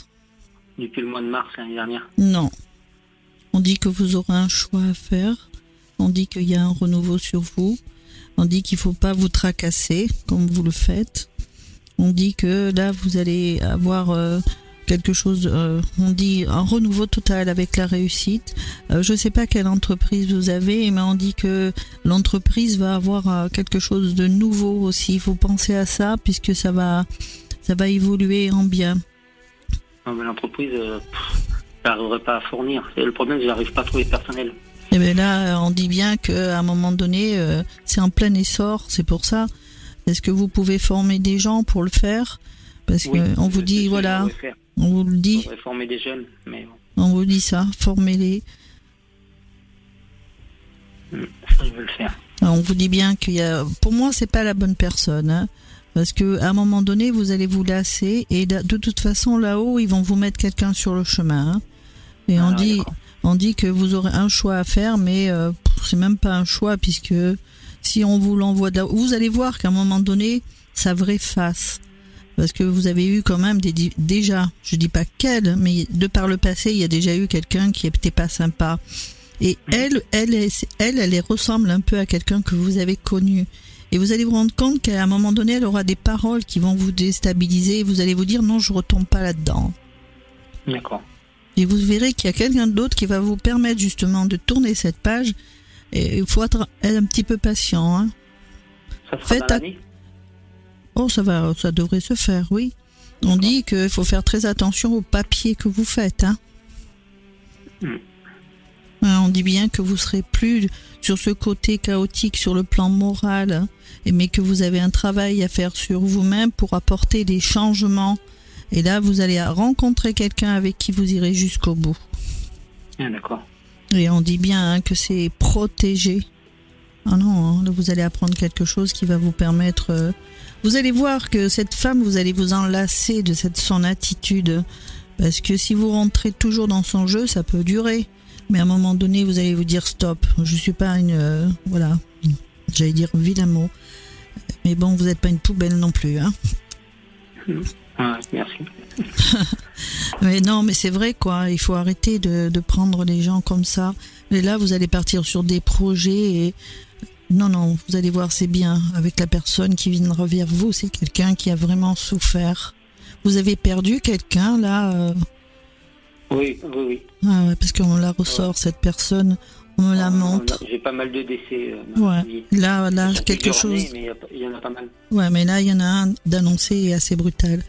Depuis le mois de mars l'année dernière. Non. On dit que vous aurez un choix à faire. On dit qu'il y a un renouveau sur vous. On dit qu'il ne faut pas vous tracasser comme vous le faites. On dit que là, vous allez avoir euh, quelque chose, euh, on dit un renouveau total avec la réussite. Euh, je ne sais pas quelle entreprise vous avez, mais on dit que l'entreprise va avoir euh, quelque chose de nouveau aussi. Il faut penser à ça puisque ça va, ça va évoluer en bien. L'entreprise, n'arriverait pas à fournir. Et le problème, je n'arrive pas à trouver personnel. Et eh bien là, on dit bien qu'à un moment donné, c'est en plein essor, c'est pour ça. Est-ce que vous pouvez former des gens pour le faire? Parce qu'on vous dit, voilà, on vous le dit. On former des jeunes, mais On vous dit ça, formez-les. Hmm, je veux le faire. on vous dit bien qu'il y a. Pour moi, c'est pas la bonne personne. Hein, parce que à un moment donné, vous allez vous lasser et de toute façon, là-haut, ils vont vous mettre quelqu'un sur le chemin. Hein. et on ah, dit, on dit que vous aurez un choix à faire, mais euh, c'est même pas un choix puisque si on vous l'envoie, vous allez voir qu'à un moment donné, sa vraie face parce que vous avez eu quand même des, déjà, je dis pas qu'elle, mais de par le passé, il y a déjà eu quelqu'un qui n'était pas sympa. Et elle, elle, elle, elle, ressemble un peu à quelqu'un que vous avez connu. Et vous allez vous rendre compte qu'à un moment donné, elle aura des paroles qui vont vous déstabiliser et vous allez vous dire non, je retombe pas là-dedans. D'accord. Et vous verrez qu'il y a quelqu'un d'autre qui va vous permettre justement de tourner cette page. Et il faut être un petit peu patient. Hein. Ça sera Faites Oh, ça va, ça devrait se faire, oui. On dit qu'il faut faire très attention au papier que vous faites. Hein. Hmm. On dit bien que vous serez plus sur ce côté chaotique sur le plan moral, hein, mais que vous avez un travail à faire sur vous-même pour apporter des changements. Et là, vous allez rencontrer quelqu'un avec qui vous irez jusqu'au bout. Ah, d'accord. Et on dit bien hein, que c'est protégé. Ah non, là, vous allez apprendre quelque chose qui va vous permettre euh, vous allez voir que cette femme, vous allez vous enlacer de cette son attitude. Parce que si vous rentrez toujours dans son jeu, ça peut durer. Mais à un moment donné, vous allez vous dire stop. Je suis pas une, euh, voilà, j'allais dire vilain mot. Mais bon, vous n'êtes pas une poubelle non plus, hein. merci. mais non, mais c'est vrai quoi. Il faut arrêter de, de prendre les gens comme ça. Mais là, vous allez partir sur des projets et non, non, vous allez voir, c'est bien. Avec la personne qui viendra vers vous, c'est quelqu'un qui a vraiment souffert. Vous avez perdu quelqu'un là euh? Oui, oui, oui. Ah parce qu'on la ressort, cette personne. On me la montre. J'ai pas mal de décès. Euh, ouais. Là, là, quelque chose. mais il y en a pas mal. Ouais, mais là, il y en a un d'annoncé assez brutal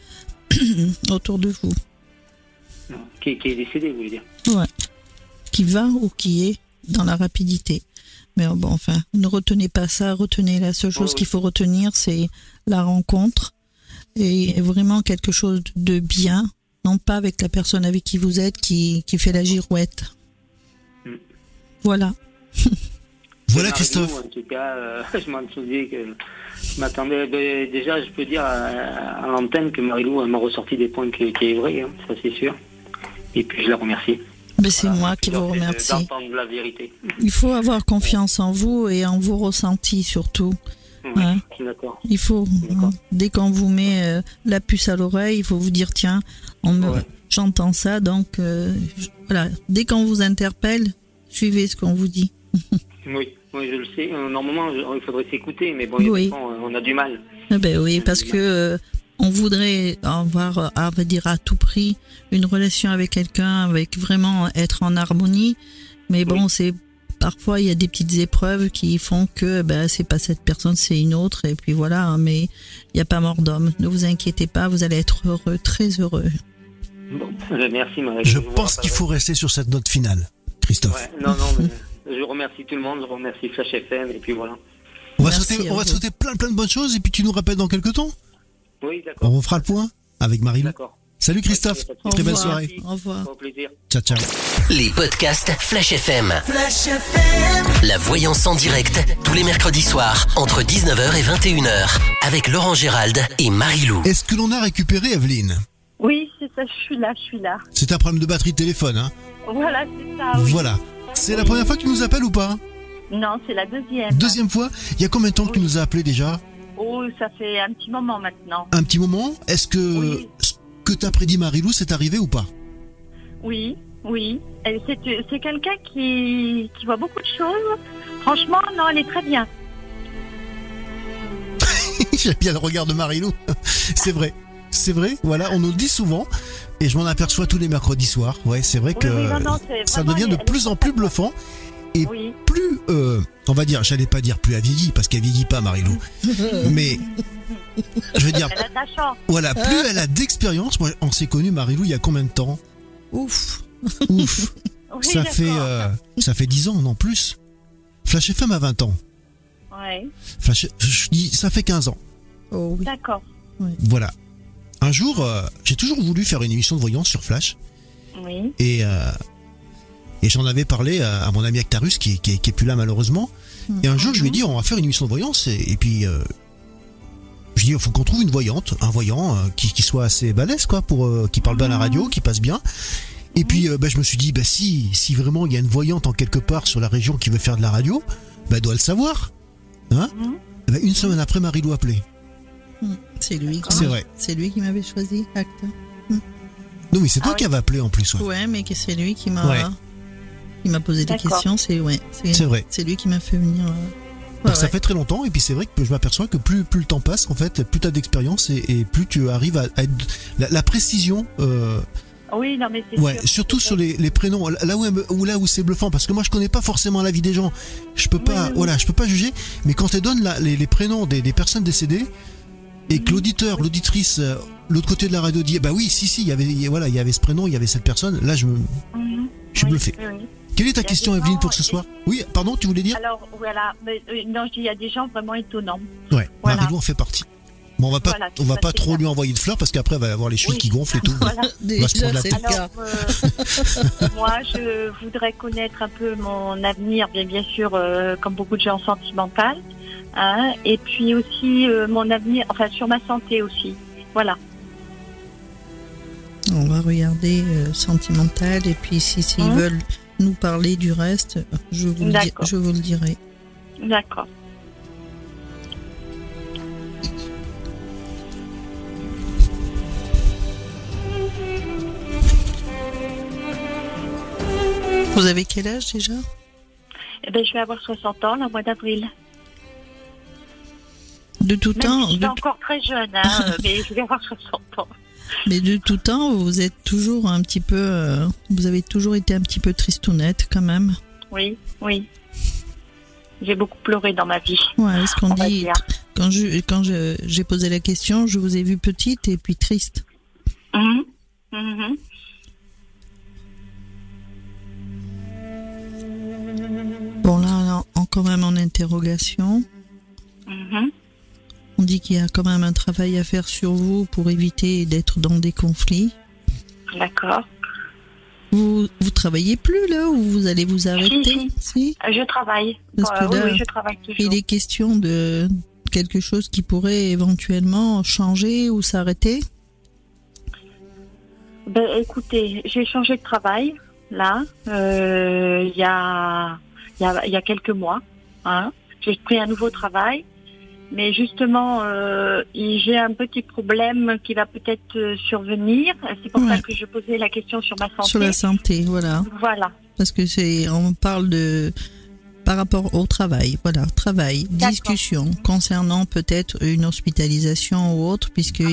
autour de vous. Qui, est décédé, vous voulez dire? Ouais. Qui va ou qui est dans la rapidité. Mais bon, enfin, ne retenez pas ça, retenez la seule chose qu'il faut retenir, c'est la rencontre et vraiment quelque chose de bien, non pas avec la personne avec qui vous êtes qui, qui fait la girouette. Hmm. Voilà. voilà Christophe. En tout cas, euh, je m'en souviens que je m'attendais. Ben, déjà, je peux dire à, l'antenne que Marilou m'a ressorti des points qui, qui est vrai, hein, ça c'est sûr. Et puis je la remercie. Mais c'est moi qui vous remercie. La vérité. Il faut avoir confiance en vous et en vos ressentis surtout. Hein? Il faut, hein, dès qu'on vous met euh, la puce à l'oreille, il faut vous dire tiens, j'entends ça, donc euh, voilà. Dès qu'on vous interpelle, suivez ce qu'on vous dit. oui, oui, je le sais. Euh, normalement, il faudrait s'écouter, mais bon, on a du mal. Eh ben oui, parce que on voudrait avoir, à dire à tout prix, une relation avec quelqu'un, avec vraiment être en harmonie. Mais bon, c'est parfois il y a des petites épreuves qui font que ben c'est pas cette personne, c'est une autre. Et puis voilà, hein, mais il n'y a pas mort d'homme. Ne vous inquiétez pas, vous allez être heureux, très heureux. Bon, euh, merci Marie. Je pense qu'il faut rester sur cette note finale, Christophe. non, non, mais je remercie tout le monde, je remercie Flash FM et puis voilà. On va, souhaiter, on va souhaiter plein plein de bonnes choses et puis tu nous rappelles dans quelques temps? Oui, d'accord. On fera le point avec Marie. D'accord. Salut Christophe, très belle soirée. Au revoir. Au plaisir. Ciao, ciao. Les podcasts Flash FM. Flash FM. La voyance en direct, tous les mercredis soirs, entre 19h et 21h, avec Laurent Gérald et Marie-Lou. Est-ce que l'on a récupéré Evelyne? Oui, c'est ça, je suis là, je suis là. C'est un problème de batterie de téléphone, hein Voilà, c'est ça, oui. Voilà. C'est la première fois que tu nous appelles ou pas? Non, c'est la deuxième. Deuxième fois Il y a combien de temps que tu nous as appelé déjà? Oh, ça fait un petit moment maintenant. Un petit moment Est-ce que ce que t'as prédit Marilou, c'est arrivé ou pas? Oui, oui. C'est quelqu'un qui, qui voit beaucoup de choses. Franchement, non, elle est très bien. J'aime bien le regard de Marilou. c'est vrai. C'est vrai, voilà, on nous le dit souvent et je m'en aperçois tous les mercredis soirs. Ouais, c'est vrai que ça devient de plus en plus bluffant et plus, euh, on va dire, j'allais pas dire plus elle vieillit parce qu'elle vieillit pas, Marilou, mais je veux dire, voilà, plus elle a d'expérience. Moi, on s'est connu, Marilou, il y a combien de temps? Ouf, ouf. ça fait, euh, ça fait 10 ans, non plus. Flash FM a 20 ans. Ouais. Flash, je dis, ça fait 15 ans. Oh, D'accord. Voilà. Un jour, euh, j'ai toujours voulu faire une émission de voyance sur Flash. Oui. Et et j'en avais parlé à, mon ami Actarus, qui, qui, est plus là malheureusement. Et un jour, je lui ai dit, on va faire une émission de voyance. Et, puis, euh, je lui ai dit, il faut qu'on trouve une voyante, un voyant euh, qui, qui, soit assez balèze, quoi, pour euh, qui parle bien à la radio, qui passe bien. Et puis, bah, je me suis dit, bah, si, si vraiment il y a une voyante en quelque part sur la région qui veut faire de la radio, bah, elle doit le savoir. Hein? Bah, Une semaine après, Marie-Lou appelé. C'est lui. C'est vrai. C'est lui qui m'avait choisi, Acte. Non, mais c'est toi ah qui avais appelé en plus. Ouais, ouais mais c'est lui qui m'a. Il m'a posé des questions, c'est ouais, c'est vrai. C'est lui qui m'a fait venir. Euh, ça fait très longtemps et puis c'est vrai que je m'aperçois que plus, plus le temps passe en fait, plus tu as d'expérience et, plus tu arrives à, être la, précision. Euh, oui, non mais c'est ouais, surtout sur les, les, prénoms. Là où, là où c'est bluffant parce que moi je connais pas forcément la vie des gens. Je peux pas voilà, je peux pas juger, mais quand tu donnes les, les, prénoms des, des, personnes décédées et que l'auditeur, l'auditrice euh, l'autre côté de la radio dit bah oui, si si, il y avait voilà, il y avait ce prénom, il y avait cette personne, là je me mhm. je suis bluffé. Quelle est ta question, Evelyne, pour ce soir Oui, pardon, tu voulais dire? Alors, voilà. Euh, non, il y a des gens vraiment étonnants. Ouais, voilà. Marie-Lou en fait partie. Bon, on va pas, on va pas trop lui envoyer de fleurs parce qu'après, elle va avoir les chevilles qui gonflent et tout. Voilà. Déjà, Alors, euh, moi, je voudrais connaître un peu mon avenir, bien, bien sûr, euh, comme beaucoup de gens sentimental. Hein, et puis aussi mon avenir, enfin, sur ma santé aussi. Voilà. On va regarder sentimental et puis si s'ils hein? veulent nous parler du reste, je vous, le, je vous le dirai. D'accord. Vous avez quel âge déjà? Eh ben, Je vais avoir 60 ans le mois d'avril. De tout temps Je suis encore très jeune, hein, mais je vais avoir 60 ans. Mais de tout temps, vous êtes toujours un petit peu, euh, vous avez toujours été un petit peu tristounette quand même. oui, oui. J'ai beaucoup pleuré dans ma vie. Ouais, ce qu'on dit. Quand je quand j'ai posé la question, je vous ai vu petite et puis triste. Mhm, mhm. Bon là, on, quand même en interrogation. Mhm. On dit qu'il y a quand même un travail à faire sur vous pour éviter d'être dans des conflits. D'accord. Vous vous travaillez plus là ou vous allez vous arrêter si, euh, Je travaille. Parce que oui, je travaille toujours. Il est question de quelque chose qui pourrait éventuellement changer ou s'arrêter. Ben, écoutez, j'ai changé de travail là euh, il y a il y a, y a quelques mois. Hein. J'ai pris un nouveau travail mais justement, euh, j'ai un petit problème qui va peut-être euh, survenir. C'est pour ça que je posais la question sur ma santé. Sur la santé, voilà. Voilà. Parce que c'est, on parle de par rapport au travail, voilà, travail, discussion concernant peut-être une hospitalisation ou autre, puisque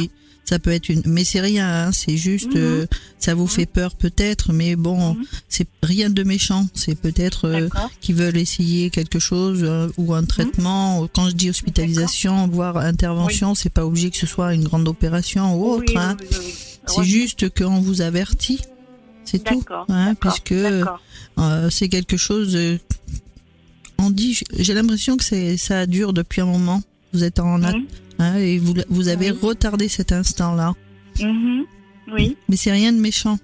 ça peut être une, mais c'est rien, hein, c'est juste, mhm. euh, ça vous fait peur peut-être, mais bon, mhm. c'est rien de méchant. C'est peut-être euh, qu'ils veulent essayer quelque chose euh, ou un traitement. Mhm. Quand je dis hospitalisation, voire intervention, c'est pas obligé que ce soit une grande opération ou autre. hein. C'est juste qu'on vous avertit, c'est tout, hein, puisque c'est quelque chose. on dit, j'ai l'impression que c'est ça dure depuis un moment. Vous êtes en, Hein, et vous, vous avez retardé cet instant-là. Mhm. Oui. Mais c'est rien de méchant.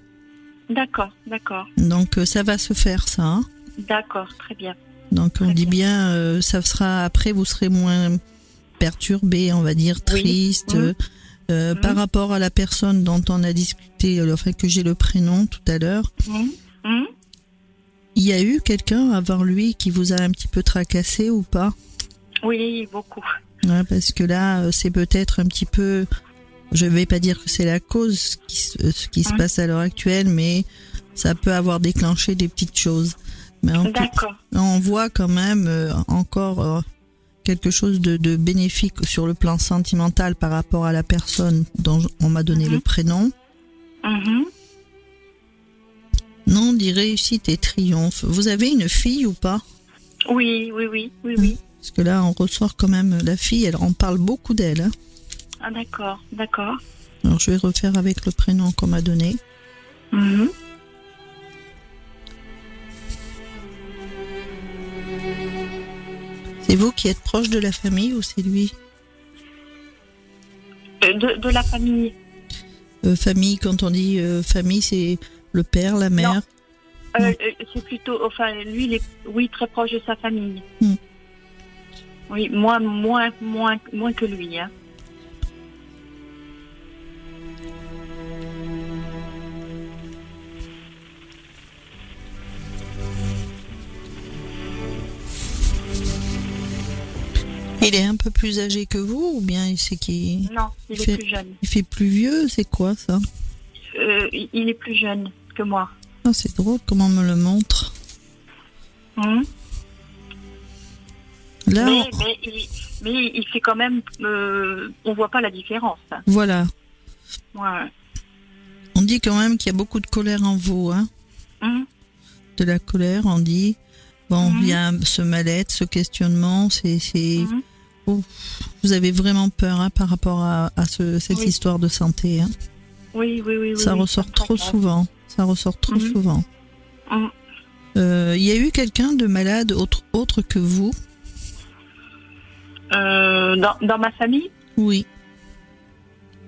D'accord, d'accord. Donc euh, ça va se faire, ça. Hein. d'accord, très bien. Donc on dit bien, euh, ça sera après, vous serez moins perturbé, on va dire triste. Mhm. Euh. Par rapport à la personne dont on a discuté, fait que j'ai le prénom tout à l'heure, il y a eu quelqu'un avant lui qui vous a un petit peu tracassé ou pas? Oui, beaucoup parce que là, euh, c'est peut-être un petit peu, je vais pas dire que c'est la cause qui, ce qui se passe à l'heure actuelle, mais ça peut avoir déclenché des petites choses. Mais on, on voit quand même euh, encore euh, quelque chose de, bénéfique sur le plan sentimental par rapport à la personne dont on m'a donné le mhm. prénom. Mhm. Non, on dit réussite et triomphe. Vous avez une fille ou pas? Oui, oui, oui, oui, oui. Parce que là, on ressort quand même la fille, elle en parle beaucoup d'elle. Hein. Ah d'accord, d'accord. Alors je vais refaire avec le prénom qu'on m'a donné. Mhm. C'est vous qui êtes proche de la famille ou c'est lui? Euh, de, la famille. Euh, famille, quand on dit euh, famille, c'est le père, la mère? C'est plutôt, enfin, lui, il est, oui, très proche de sa famille. Hmm. Oui, moi, moins, moins, moins que lui. Hein. Il est un peu plus âgé que vous ou bien c'est qui Non, il, est plus jeune. Il fait plus vieux, c'est quoi ça? Euh, Il est plus jeune que moi. Ah, c'est drôle comment on me le montre? Hum mais, mais, il, fait quand même. Euh, on voit pas la différence. Voilà. Ouais. On dit quand même qu'il y a beaucoup de colère en vous. Hein hum. De la colère, on dit. Bon, il y a ce mal-être, ce questionnement. C'est. Hum. Oh, vous avez vraiment peur hein, par rapport à, cette histoire de santé. Hein oui, oui, oui. Ça ressort trop souvent. Ça ressort trop hum. souvent. Euh, il y a eu quelqu'un de malade autre, autre que vous? Euh, dans, dans, ma famille Oui.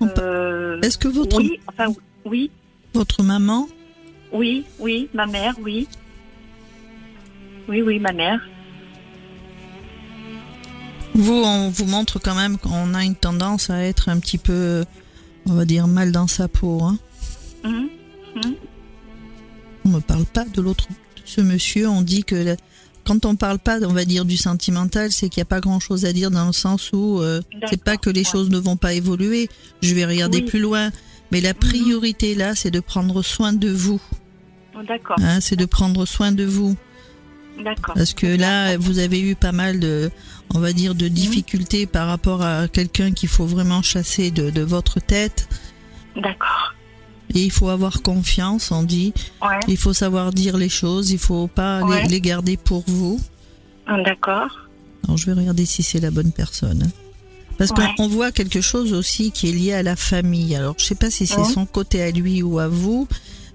Euh, Est-ce que votre... Oui, enfin, oui. Votre maman Oui, oui, ma mère, oui. Oui, oui, ma mère. Vous, on vous montre quand même qu'on a une tendance à être un petit peu, on va dire, mal dans sa peau. Hein hum, hum. On ne parle pas de l'autre, ce monsieur. On dit que quand on parle pas, on va dire du sentimental, c'est qu'il n'y a pas grand chose à dire dans le sens où euh, c'est pas que les choses ne vont pas évoluer. Je vais regarder plus loin, mais la mhm. priorité là, c'est de prendre soin de vous. Oh, d'accord. Hein, c'est de prendre soin de vous. D'accord. Parce que là, vous avez eu pas mal de, on va dire, de mhm. difficultés par rapport à quelqu'un qu'il faut vraiment chasser de, votre tête. D'accord. Et il faut avoir confiance, on dit. Il faut savoir dire les choses, il faut pas les, garder pour vous. Ah, d'accord. Alors je vais regarder si c'est la bonne personne. Parce qu'on voit quelque chose aussi qui est lié à la famille. Alors je sais pas si c'est son côté à lui ou à vous,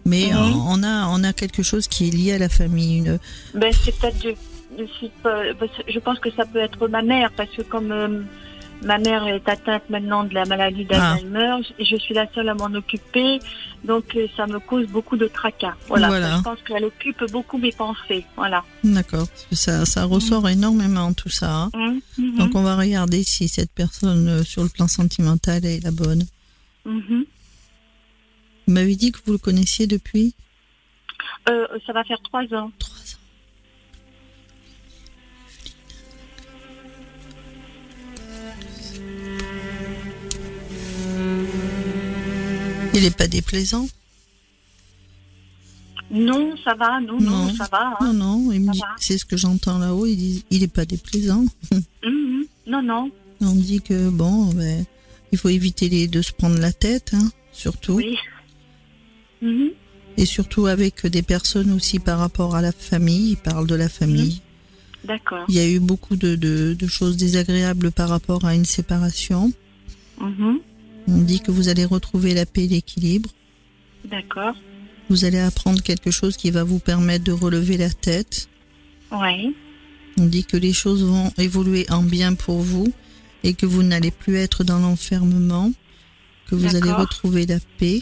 mais mhm. on a on a quelque chose qui est lié à la famille. Une... Ben c'est peut-être je, pense que ça peut être ma mère parce que comme euh, Ma mère est atteinte maintenant de la maladie ah. d'Alzheimer et je suis la seule à m'en occuper. Donc euh, ça me cause beaucoup de tracas. Voilà. Je pense qu'elle occupe beaucoup mes pensées. Voilà. D'accord. Ça, ça ressort énormément tout ça. Hein. Mmh, mmh. Donc on va regarder si cette personne euh, sur le plan sentimental est la bonne. Mmh. Vous m'avez dit que vous le connaissiez depuis? Euh, Ça va faire trois ans. Trois ans. Il n'est pas déplaisant Non, ça va, non, non, ça va. Hein. Non, non, c'est ce que j'entends là-haut, il dit, il n'est pas déplaisant. Mhm. non, non. On dit que, bon, ben, il faut éviter les, de se prendre la tête, hein, surtout. Oui. Mhm. Et surtout avec des personnes aussi par rapport à la famille, il parle de la famille. Mhm. D'accord. Il y a eu beaucoup de, de, choses désagréables par rapport à une séparation. On dit que vous allez retrouver la paix et l'équilibre. D'accord. Vous allez apprendre quelque chose qui va vous permettre de relever la tête. Oui. On dit que les choses vont évoluer en bien pour vous et que vous n'allez plus être dans l'enfermement, que vous allez retrouver la paix.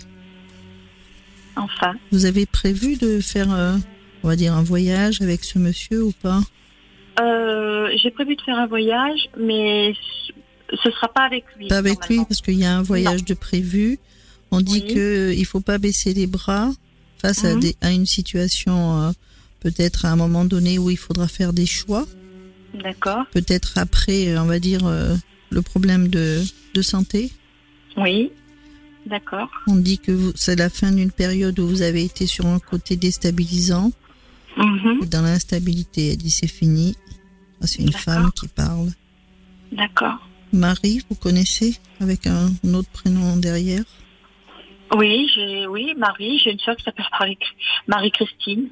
Enfin. Vous avez prévu de faire, euh, on va dire, un voyage avec ce monsieur ou pas? Euh, J'ai prévu de faire un voyage, mais ce sera pas avec lui. Pas avec lui, parce qu'il y a un voyage de prévu. On dit qu'il que il faut pas baisser les bras face à, mhm. des, à une situation, euh, peut-être à un moment donné où il faudra faire des choix. D'accord. Peut-être après, euh, on va dire, euh, le problème de, de santé. Oui. D'accord. On dit que c'est la fin d'une période où vous avez été sur un côté déstabilisant. Mhm. Dans l'instabilité, elle dit c'est fini. C'est une femme qui parle. D'accord. Marie, vous connaissez avec un autre prénom derrière Oui, j'ai oui Marie. J'ai une soeur qui s'appelle Marie-Christine.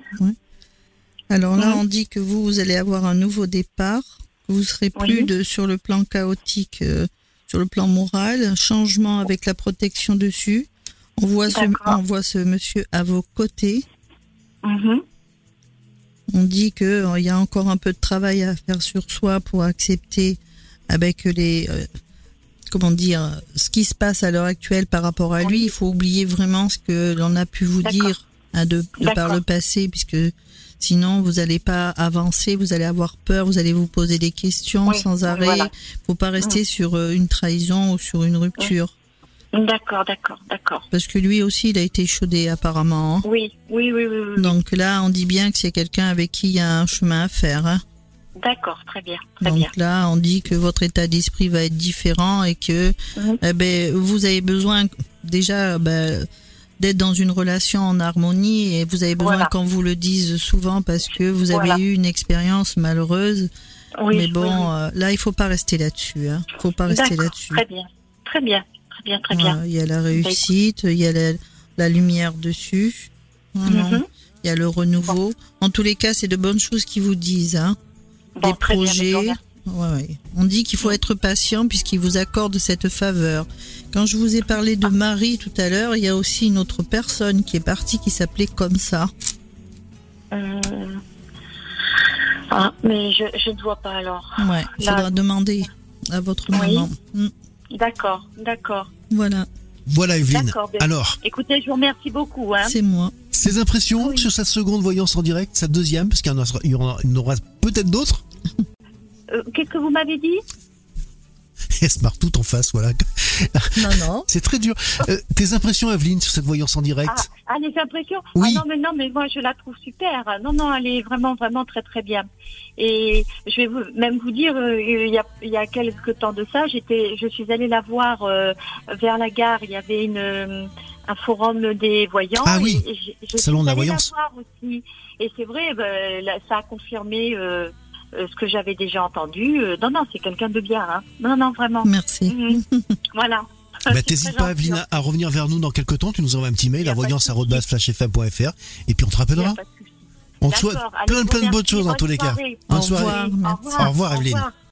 Alors là, on dit que vous, vous allez avoir un nouveau départ. Vous serez plus de sur le plan chaotique, euh, sur le plan moral, un changement avec la protection dessus. On voit ce, on voit ce monsieur à vos côtés. Mm-hmm. On dit qu'il euh, il y a encore un peu de travail à faire sur soi pour accepter avec les euh, comment dire ce qui se passe à l'heure actuelle par rapport à lui. Il faut oublier vraiment ce que l'on a pu vous dire hein, de, par le passé, puisque sinon vous n'allez pas avancer, vous allez avoir peur, vous allez vous poser des questions sans arrêt. Il ne faut pas rester mm. sur euh, une trahison ou sur une rupture. D'accord, d'accord, d'accord. Parce que lui aussi, il a été chaudé apparemment. Hein. Oui, oui, oui, oui, Donc là, on dit bien que c'est quelqu'un avec qui il y a un chemin à faire. Hein. D'accord, très bien, très Donc là, on dit que votre état d'esprit va être différent et que mhm. eh ben, vous avez besoin déjà ben, d'être dans une relation en harmonie et vous avez besoin qu'on vous le dise souvent parce que vous avez eu une expérience malheureuse. Oui, Mais bon, euh, là, il faut pas rester là-dessus. Hein. faut pas rester là-dessus. Très bien, très bien, très bien, très bien. Il y a la réussite, il y a la, lumière dessus. Mhm. Il y a le renouveau. En tous les cas, c'est de bonnes choses qui vous disent. Hein des projets. On dit qu'il faut être patient puisqu'il vous accorde cette faveur. Quand je vous ai parlé de Marie tout à l'heure, il y a aussi une autre personne qui est partie qui s'appelait comme ça. Euh, ah, mais je, ne vois pas alors. Ouais, il faudra demander à votre maman. Hmm. D'accord, d'accord. Voilà. Voilà Evelyne. Alors. Écoutez, je vous remercie beaucoup. Hein. C'est moi. Ses impressions sur sa seconde voyance en direct, sa deuxième, parce qu'il y en aura peut-être d'autres euh, qu'est-ce que vous m'avez dit? Elle se marre tout en face, voilà. Non, non. C'est très dur. Euh, tes impressions, Evelyne, sur cette voyance en direct? Ah, ah, les impressions? Oui. Ah non, mais non, mais moi, je la trouve super. Non, non, elle est vraiment, vraiment très, très bien. Et je vais vous, même vous dire, euh, il, y a, il y a quelques temps de ça, j'étais, je suis allée la voir vers la gare. Il y avait une, un forum des voyants. Ah oui, salon de la voyance. La voir aussi. Et c'est vrai, ben, ça a confirmé euh, ce que j'avais déjà entendu. Euh, non, non, c'est quelqu'un de bien. Hein. Non, non, vraiment. Merci. Mhm. voilà. Bah, T'hésites pas, Evelyne, à revenir vers nous dans quelques temps. Tu nous envoies un petit mail à voyance.flashfm.fr et puis on te rappellera. On te souhaite plein, plein de bonnes choses dans tous les cas. Bonne soirée. Au revoir, Evelyne.